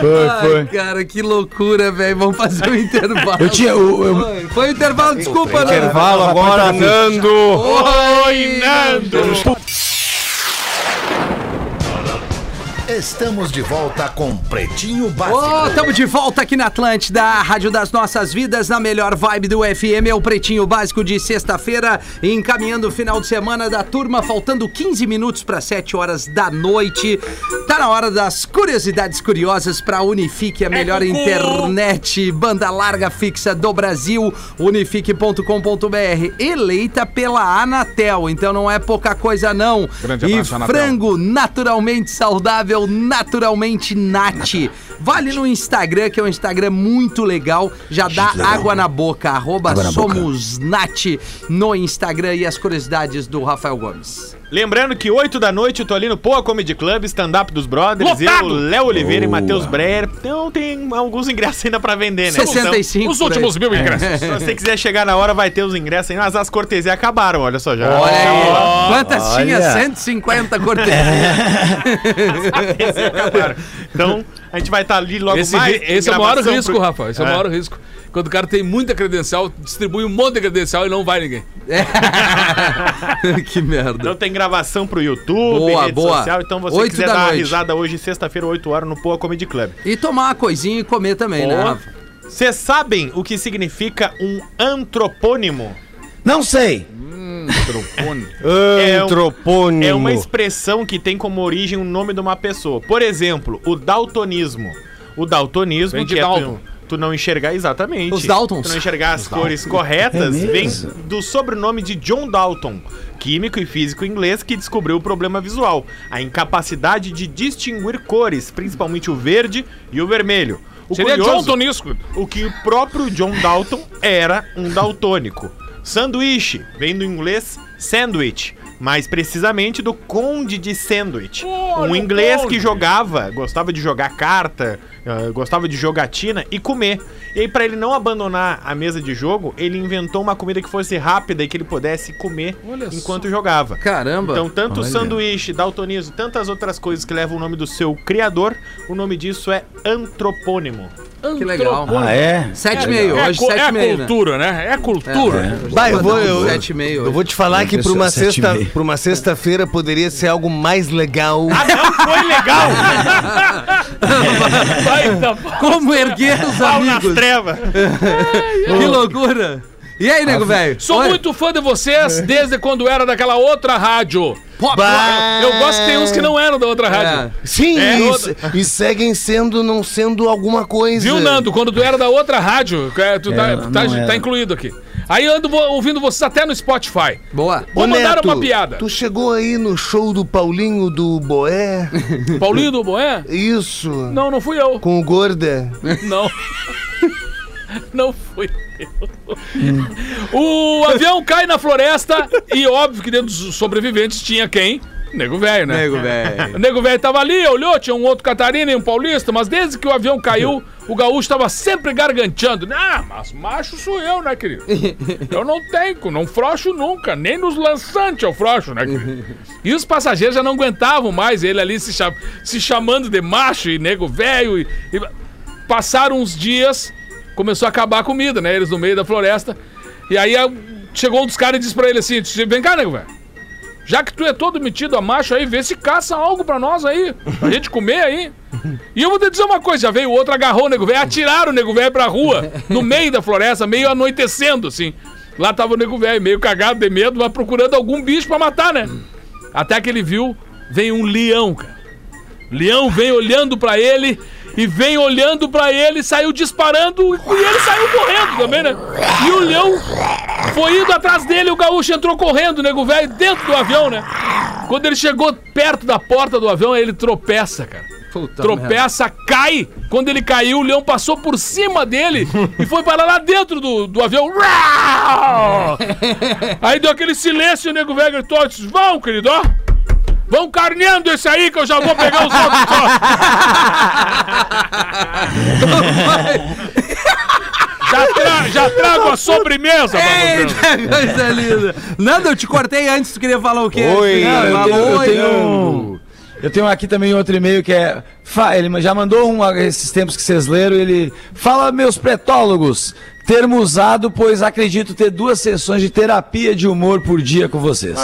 Foi, Ai, foi. cara, que loucura, velho. Vamos fazer um intervalo. Eu tinha. o- eu- Foi, Foi o intervalo, desculpa, né? Intervalo agora, Nando. Oi, Nando! Estamos de volta com Pretinho Básico. Ô, tamo de volta aqui na Atlântida, a Rádio das Nossas Vidas, na melhor vibe do FM, é o Pretinho Básico de sexta-feira, encaminhando o final de semana da turma, faltando 15 minutos para 7 horas da noite. Tá na hora das curiosidades curiosas para Unifique, a melhor cucu. internet, banda larga fixa do Brasil, unifique.com.br, eleita pela Anatel, então não é pouca coisa não. Grande e abraço, frango naturalmente saudável, naturalmente nat. Vale no Instagram, que é um Instagram muito legal. Já dá água na boca. Arroba somos nat no Instagram e as curiosidades do Rafael Gomes. Lembrando que 8 da noite eu tô ali no Poa Comedy Club, stand-up dos brothers, Lotado! eu, Léo Oliveira e Boa. Matheus Breyer. Então tem alguns ingressos ainda pra vender, né? 65. Os por aí. últimos mil ingressos. Então, se você quiser chegar na hora, vai ter os ingressos aí. Mas as cortesias acabaram, olha só já. Olha aí. Quantas Olha. tinha? 150 cortesias. *laughs* Cortesias acabaram. Então, a gente vai estar ali logo Esse, mais. esse é o maior risco, pro- Rafa. Esse é. o maior risco. Quando o cara tem muita credencial, distribui um monte de credencial e não vai ninguém. *laughs* que merda. Então tem gravação pro YouTube, Boa, rede boa. social. Então você Oito quiser da dar uma noite. risada hoje, sexta-feira, 8 horas, no Poa Comedy Club. E tomar uma coisinha e comer também, né, Boa. Rafa? Vocês sabem o que significa um antropônimo? Não sei. É um- Antropônimo. É uma expressão que tem como origem o nome de uma pessoa. Por exemplo, o daltonismo. O daltonismo, Vem de que é Dalton. tu, tu não enxergar exatamente. Os Daltons. Tu não enxergar as cores corretas, É vem do sobrenome de John Dalton, químico e físico inglês que descobriu o problema visual, a incapacidade de distinguir cores, principalmente o verde e o vermelho. O Seria curioso- John Tonisco. o que o próprio John Dalton era um daltônico. Sanduíche vem do inglês sandwich, mais precisamente do conde de Sandwich. Um inglês que jogava, gostava de jogar carta, ah, gostava de jogatina e comer. E aí, pra ele não abandonar a mesa de jogo, ele inventou uma comida que fosse rápida e que ele pudesse comer Olha enquanto jogava. Caramba. Então, tanto Olha. sanduíche, daltonismo, tantas outras coisas que levam o nome do seu criador, o nome disso é antropônimo. que legal. Ah, é? Sete e meio, É, hoje é sete e meio, né? cultura, né? É cultura. Bah, eu vou, eu, Sete e meio eu hoje. vou te falar que pra Pessoal, uma sexta, pra uma sexta-feira poderia ser algo mais legal. *laughs* Ah, não foi legal! *laughs* Como erguer os Pau nas amigos. trevas! *laughs* Que loucura. E aí, nego velho? Sou Oi? muito fã de vocês desde quando era daquela outra rádio. Pô, Bah. Eu gosto que tem uns que não eram da outra rádio. Sim, É, e, outra- e seguem sendo, não sendo alguma coisa. Viu, Nando? Quando tu era da outra rádio, é, tu tá, É, tá- era. tá incluído aqui. Aí eu ando ouvindo vocês até no Spotify. Boa. Vou Ô, mandar Neto, uma piada. Tu chegou aí no show do Paulinho do Boé? Paulinho do Boé? Isso. Não, não fui eu. Com o Gorda. Não. *laughs* *laughs* Não fui eu. O avião cai na floresta e óbvio que dentro dos sobreviventes tinha quem? Nego velho, né? Nego velho. O *laughs* nego velho tava ali, olhou, tinha um outro catarina e um paulista, mas desde que o avião caiu, o gaúcho tava sempre garganteando. Ah, mas macho sou eu, né, querido? Eu não tenho, não frouxo nunca, nem nos lançantes eu frouxo, né, querido? E os passageiros já não aguentavam mais ele ali se, cha- se chamando de macho e nego velho. E, e- Passaram uns dias, começou a acabar a comida, né? Eles no meio da floresta. E aí chegou um dos caras e disse pra ele assim: Vem cá, nego velho. Já que tu é todo metido a macho aí, vê se caça algo pra nós aí, pra gente comer aí. E eu vou te dizer uma coisa, já veio outro, agarrou o nego velho, atiraram o nego velho pra rua, no meio da floresta, meio anoitecendo, assim. Lá tava o nego velho, meio cagado de medo, mas procurando algum bicho pra matar, né? Até que ele viu, vem um leão, cara. Leão vem olhando pra ele e vem olhando pra ele, saiu disparando e ele saiu correndo também, né? E o leão foi indo atrás dele, o gaúcho entrou correndo, nego velho, dentro do avião, né? Quando ele chegou perto da porta do avião, ele tropeça, cara. Puta tropeça, cai. Quando ele caiu, o leão passou por cima dele *laughs* e foi parar lá dentro do, do avião. *laughs* Aí deu aquele silêncio, o nego velho gritou: Vão, querido, ó. Vão carneando esse aí que eu já vou pegar os outros só. *laughs* já, tra- já trago a sobremesa. Eita, *laughs* coisa linda. Nanda, eu te cortei antes, tu queria falar o quê? Oi. Não, eu tenho, eu oi, tenho Nando. eu tenho aqui também outro e-mail que é. fa- Ele já mandou um esses tempos que vocês leram. Ele fala, meus pretólogos, termo usado, pois acredito ter duas sessões de terapia de humor por dia com vocês.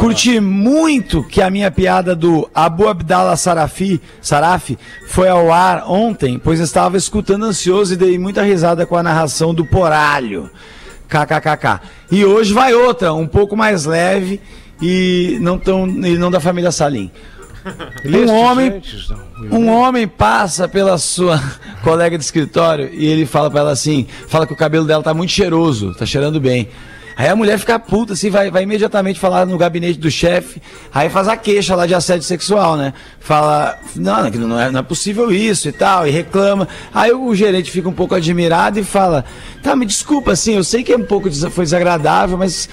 Curti muito que a minha piada do Abu Abdallah Sarafi, Sarafi foi ao ar ontem, pois estava escutando ansioso e dei muita risada com a narração do Poralho. KKKK. E hoje vai outra, um pouco mais leve e não, tão, e não da família Salim. *laughs* Um homem, um homem passa pela sua *laughs* colega de escritório e ele fala pra ela assim, fala que o cabelo dela tá muito cheiroso, tá cheirando bem. Aí a mulher fica puta, assim, vai, vai imediatamente falar no gabinete do chefe, aí faz a queixa lá de assédio sexual, né? Fala, não, não é, não é possível isso e tal, e reclama. Aí o gerente fica um pouco admirado e fala, tá, me desculpa, assim, eu sei que é um pouco, des- foi desagradável, mas,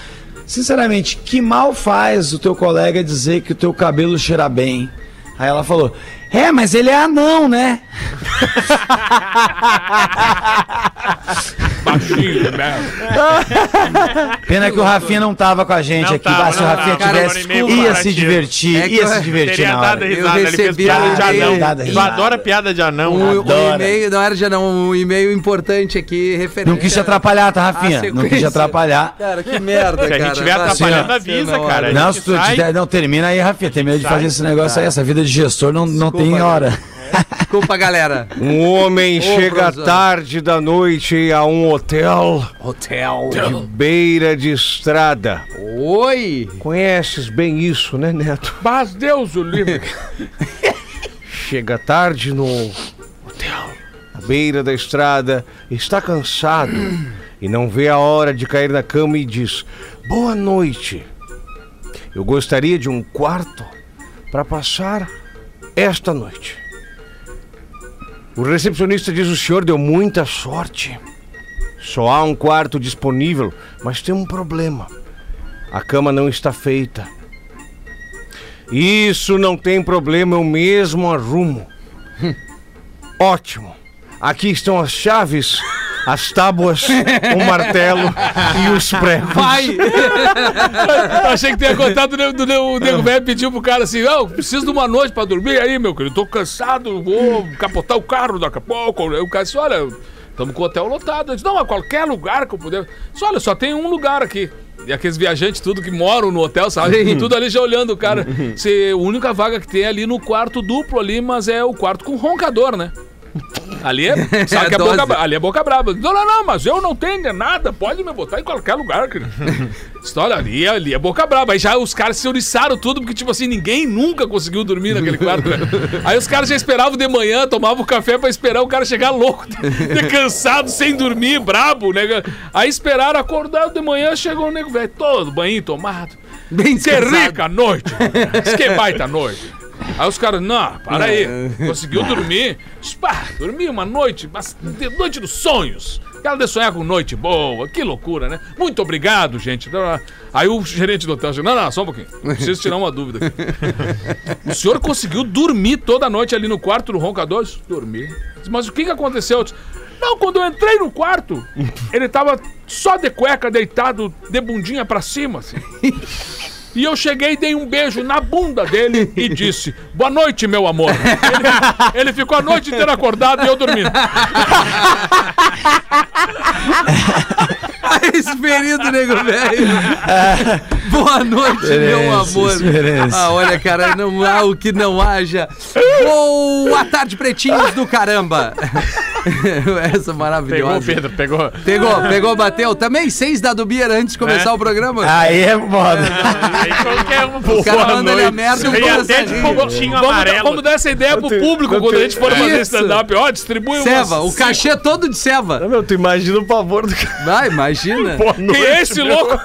sinceramente, que mal faz o teu colega dizer que o teu cabelo cheira bem? Aí ela falou, é, mas ele é anão, né? *laughs* Baixinho, né? *laughs* Pena que o Rafinha não tava com a gente Não aqui. tava, se o Rafinha tava. tivesse, Cara, ia se divertir, É ia eu se divertir na hora. risada, ele fez recebi piada de anão. Eu risada. adoro piada de anão. Um, um Adora. e-mail, não era já não, um e-mail importante aqui, referente. Não quis te atrapalhar, tá, Rafinha? Não quis te atrapalhar. Cara, que merda, Se a cara. gente estiver Vai- atrapalhando, avisa, cara. Não, se tu sai- te- não, termina aí, Rafinha. Termina de Sai. fazer esse negócio aí. Essa vida de gestor não, não tem hora. Desculpa, galera. Um homem chega tarde da noite a um hotel Hotel. de beira de estrada. Oi. Conheces bem isso, né, Neto? Mas Deus o livre. Chega tarde no hotel, à beira da estrada, está cansado e não vê a hora de cair na cama e diz: Boa noite. Eu gostaria de um quarto para passar esta noite. O recepcionista diz: O senhor deu muita sorte. Só há um quarto disponível, mas tem um problema. A cama não está feita. Isso não tem problema, eu mesmo arrumo. Ótimo. Aqui estão as chaves, as tábuas, o martelo e os pregos. Eu achei que tinha contado do, nego velho pediu pro cara assim: Não, preciso de uma noite pra dormir aí, meu querido. Tô cansado, vou capotar o carro daqui a pouco. Aí o cara disse: Olha, estamos com o hotel lotado. Eu disse: Não, a qualquer lugar que eu puder. Disse, Olha, só tem um lugar aqui. E aqueles viajantes, tudo que moram no hotel, sabe? *laughs* Tudo ali já olhando o cara. *laughs* Se, a única vaga que tem é ali no quarto duplo ali, mas é o quarto com roncador, né? Ali *laughs* é, sabe que é boca, ali é boca braba. Não, não, não, mas eu não tenho nada, pode me botar em qualquer lugar, querido. *laughs* História ali, ali é boca braba. Aí já os caras se oriçaram tudo, porque, tipo assim, ninguém nunca conseguiu dormir naquele quarto, né? *laughs* Aí os caras já esperavam de manhã, tomavam o café pra esperar o cara chegar louco, cansado, sem dormir, brabo, né? Aí esperaram, acordaram de manhã, chegou o nego velho, todo banho tomado. Bem Que rica noite! Que baita noite! Aí os caras, não, para aí. *laughs* Conseguiu dormir? Pá, dormi uma noite, mas de- noite dos sonhos. Aquela de sonhar com noite boa, que loucura, né? Muito obrigado, gente. Aí o gerente do hotel disse, não, não, só um pouquinho. Preciso tirar uma dúvida aqui. *laughs* O senhor conseguiu dormir toda a noite ali no quarto do roncador? Dormi. Mas o que, que aconteceu? Não, quando eu entrei no quarto, ele tava só de cueca, deitado, de bundinha pra cima, assim. *laughs* E eu cheguei, dei um beijo na bunda dele e disse: Boa noite, meu amor. Ele, ele ficou a noite inteira acordado e eu dormindo. *laughs* *laughs* Esse ferido, nego velho. *laughs* Boa noite, meu amor. experiência. Ah, olha, cara, não há o que não haja. Boa tarde, pretinhos do caramba. *laughs* Essa Pegou, maravilhosa. Pedro, pegou. Pegou, pegou, bateu. Também seis da do Bier antes de começar o programa. Aí é moda. Aí qualquer um. o cara manda ele a merda e até de pontinho amarelo. vamos dar essa ideia pro público quando a gente for fazer stand-up. Ó, distribui Seva, umas- o cachê todo de Seva. Meu, tu imagina o pavor do cara. Vai, imagina. Quem é esse louco?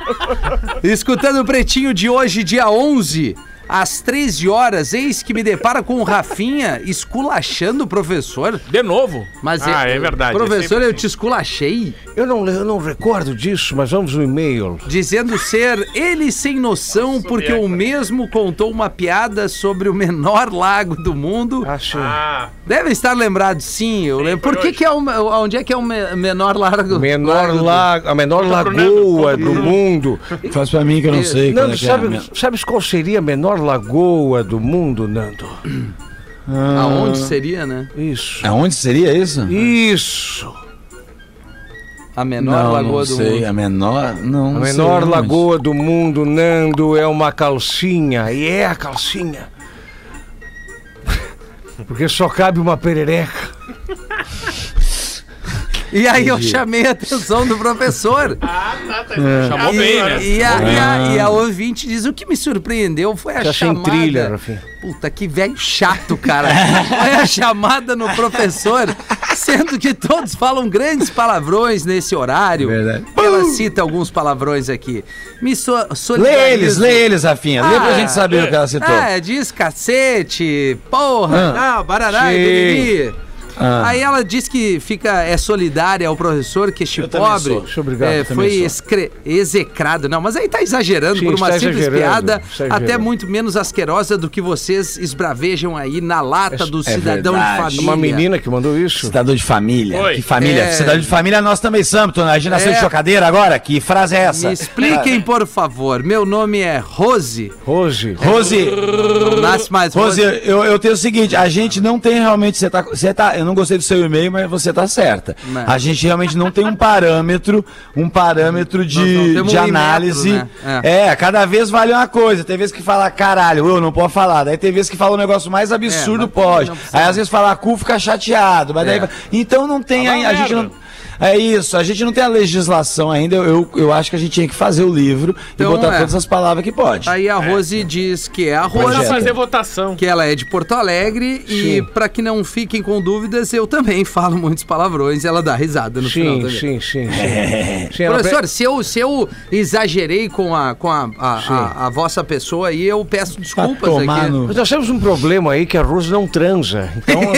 *laughs* Escutando o Pretinho de hoje, dia 11, às 13 horas, eis que me depara com o Rafinha esculachando o professor. De novo. Mas Ah, é verdade, é Professor, sempre eu assim. te esculachei, Eu não, eu não recordo disso, mas vamos no e-mail. dizendo ser ele sem noção porque o mesmo contou uma piada sobre o menor lago do mundo. Acho. Ah, Deve estar lembrado, sim, eu lembro. foi Por que, hoje. que é o, onde é que é o me- menor lago? Menor lago do- lago, a menor lagoa do mundo. *laughs* Faz pra mim que eu não sei. Nando, é que é. sabe, sabes qual seria a menor lagoa do mundo, Nando? Aonde seria, né? Isso. Aonde seria isso? Isso. A menor não, lagoa não do sei. mundo. A menor. Não, A sei menor onde. lagoa do mundo, Nando, é uma calcinha. E é a calcinha. *laughs* Porque só cabe uma perereca. E aí eu chamei a atenção do professor. *laughs* Chamou e, bem, né? e a, e, a, e a ouvinte diz: o que me surpreendeu foi a Tá sem chamada. trilha, Rafinha. Puta, que velho chato, cara. Foi a chamada no professor, sendo que todos falam grandes palavrões nesse horário. Verdade. Ela cita alguns palavrões aqui. Me so, Lê eles, lê eles, Rafinha. Lê pra Ah, gente saber o que ela citou. É, diz cacete, porra, ah, barará, e. Ah. Aí ela diz que fica é solidária ao professor que este Eu pobre obrigado, é, foi excre- execrado. Não, mas aí tá exagerando Sim, por uma está simples exagerando, piada, exagerando. até muito menos asquerosa do que vocês esbravejam aí na lata do é cidadão verdade. de família. Uma menina que mandou isso. Cidadão de família. Oi. Que família? É. Cidadão de família nós também somos. A gente nasceu É. de chocadeira agora? Que frase é essa? Me expliquem, por favor. Meu nome é Rose. Rose. Rose, Não nasce mais Rose, Rose. eu, eu tenho o seguinte, a gente não tem realmente, você tá, você tá, eu não gostei do seu e-mail, mas você tá certa. Mas- A gente realmente não tem um parâmetro, um parâmetro de, de um análise. metro, né? É. cada vez vale uma coisa. Tem vezes que fala caralho, eu não posso falar. Daí tem vezes que fala um negócio mais absurdo, mas pode. Aí às vezes falar cu fica chateado. Mas daí, É. então não tem, Fala aí, a gente merda. não... É isso, a gente não tem a legislação ainda. Eu, eu, eu acho que a gente tinha que fazer o livro Então, e botar é. todas as palavras que pode. Aí a Rose diz que é a Vamos Rose. Projeto. fazer votação. que ela é de Porto Alegre e para que não fiquem com dúvidas, eu também *laughs* falo muitos palavrões e ela dá risada no final Sim, também. sim, sim, sim. Sim, ela Professor, se eu, se eu exagerei com a, com a, a, a- a vossa pessoa aí, eu peço desculpas aqui. no- Mas nós temos um problema aí que a Rose não transa. Então, *laughs*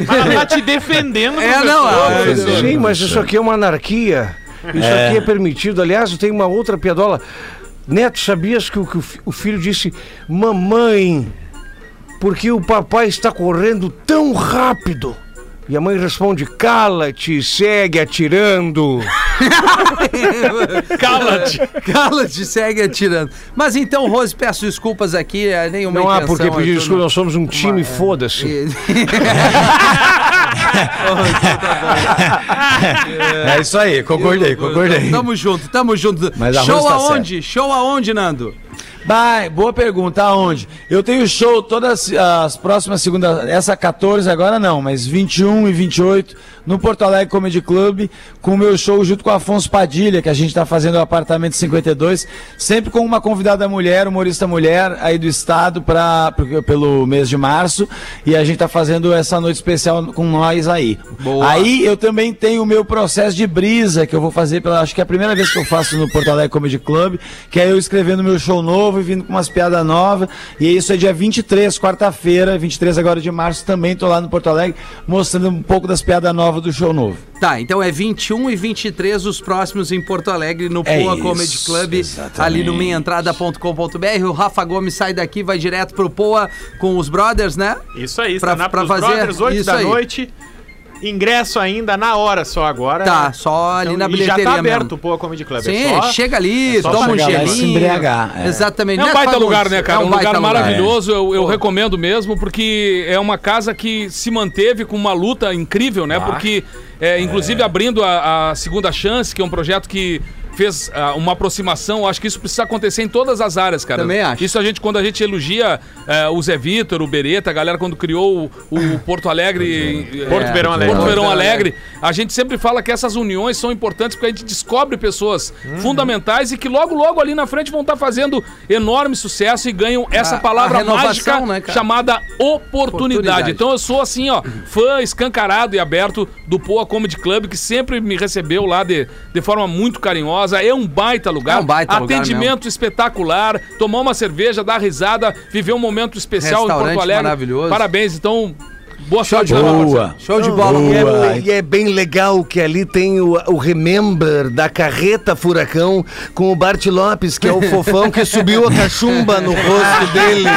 Ela tá te defendendo, É, não, professor. Sim, mas isso aqui é uma anarquia. Isso aqui é permitido. Aliás, tem uma outra piadola. Neto, sabias que o, que o filho disse: Mamãe, porque o papai está correndo tão rápido? E a mãe responde: Cala-te, segue atirando. *laughs* Cala-te. Cala-te, segue atirando. Mas então, Rose, peço desculpas aqui, é nenhuma Não há por que pedir eu tô desculpa, no- nós somos um time, foda-se. *laughs* É isso aí, concordei, concordei. Tamo junto, tamo junto. Show tá aonde? Show aonde, Nando? Vai, boa pergunta, aonde? Eu tenho show todas as próximas segundas, essa 14 agora não, mas 21 e 28 no Porto Alegre Comedy Club, com o meu show junto com o Afonso Padilha, que a gente tá fazendo o apartamento 52, sempre com uma convidada mulher, humorista mulher aí do estado para pelo mês de março, e a gente tá fazendo essa noite especial com nós aí. Boa. Aí eu também tenho o meu processo de brisa, que eu vou fazer pela. Acho que é a primeira vez que eu faço no Porto Alegre Comedy Club, que é eu escrevendo meu show novo e vindo com umas piadas novas. E isso é dia 23, quarta-feira, 23 agora de março, também tô lá no Porto Alegre, mostrando um pouco das piadas novas do show novo. Tá, então é 21 e 23 os próximos em Porto Alegre, no É Poa isso, Comedy Club, exatamente. ali no meiaentrada.com.br. O Rafa Gomes sai daqui, vai direto pro Poa com os brothers, né? Isso aí, Pra- pra dos fazer Brothers, 8 isso da aí. noite. Ingresso ainda na hora só agora. Tá, só ali na e já bilheteria tá aberto mesmo. o Poa Comedy Club. Sim, é só... chega ali, é só toma um e se gelinho. embriagar, é. Exatamente. É um Neto baita lugar, né, cara? é um lugar baita maravilhoso. Eu, eu recomendo mesmo, porque é uma casa que se manteve com uma luta incrível, né? Porque, é, inclusive, abrindo a, a Segunda Chance, que é um projeto que fez ah, uma aproximação. Acho que isso precisa acontecer em todas as áreas, cara. Também acho. Isso a gente, quando a gente elogia eh, o Zé Vitor, o Beretta, a galera quando criou o, o Porto Alegre. eh, Porto Verão Alegre. Porto Verão Alegre. A gente sempre fala que essas uniões são importantes porque a gente descobre pessoas Uhum. fundamentais e que logo, logo ali na frente vão estar fazendo enorme sucesso e ganham essa A- palavra a mágica né, chamada oportunidade. Oportunidade. Então eu sou assim, ó, fã escancarado e aberto do Poa Comedy Club, que sempre me recebeu lá de, de forma muito carinhosa. É um baita lugar. É um baita lugar Atendimento espetacular. Tomar uma cerveja, dar risada, viver um momento especial em Porto Alegre. maravilhoso. Parabéns, então. Boa Show sorte. Boa. Show de bola. E Boa. é, e é bem legal que ali tem o, o Remember da carreta Furacão com o Bart Lopes, que é o fofão que subiu a cachumba no rosto *laughs* dele.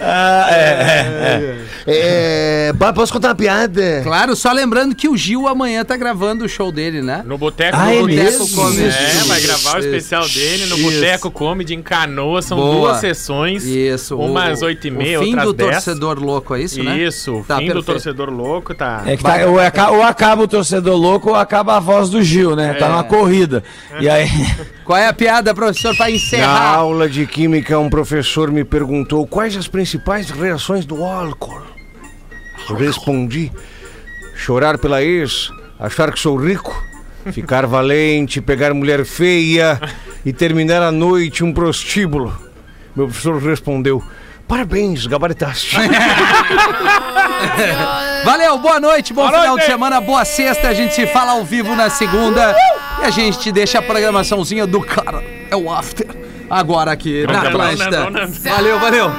Ah, é, é, é. É, posso contar uma piada? Claro, só lembrando que o Gil amanhã tá gravando o show dele, né? No Boteco Ah, é Comedy. É, vai gravar o especial dele no. Boteco Comedy em Canoa. São Boa. duas sessões. Isso. Umas oito e meia, outras do dez. torcedor louco, é isso, né? Isso, o Tá, fim do perfeito. torcedor louco tá. É que tá, ou, aca- ou acaba o torcedor louco ou acaba a voz do Gil, né? Tá numa corrida. E aí. *laughs* *laughs* Qual é a piada, professor, pra Na encerrar? aula de química, um professor me perguntou quais as principais reações do álcool. Eu respondi: chorar pela ex, achar que sou rico, ficar *laughs* valente, pegar mulher feia e terminar a noite um prostíbulo. Meu professor respondeu: parabéns, gabaritaste. *laughs* Valeu, boa noite, bom Boa final noite. de semana, boa sexta. A gente se fala ao vivo na segunda. E a gente deixa a programaçãozinha do cara. É o after. Agora aqui na não, não, Atlântida. Valeu, valeu.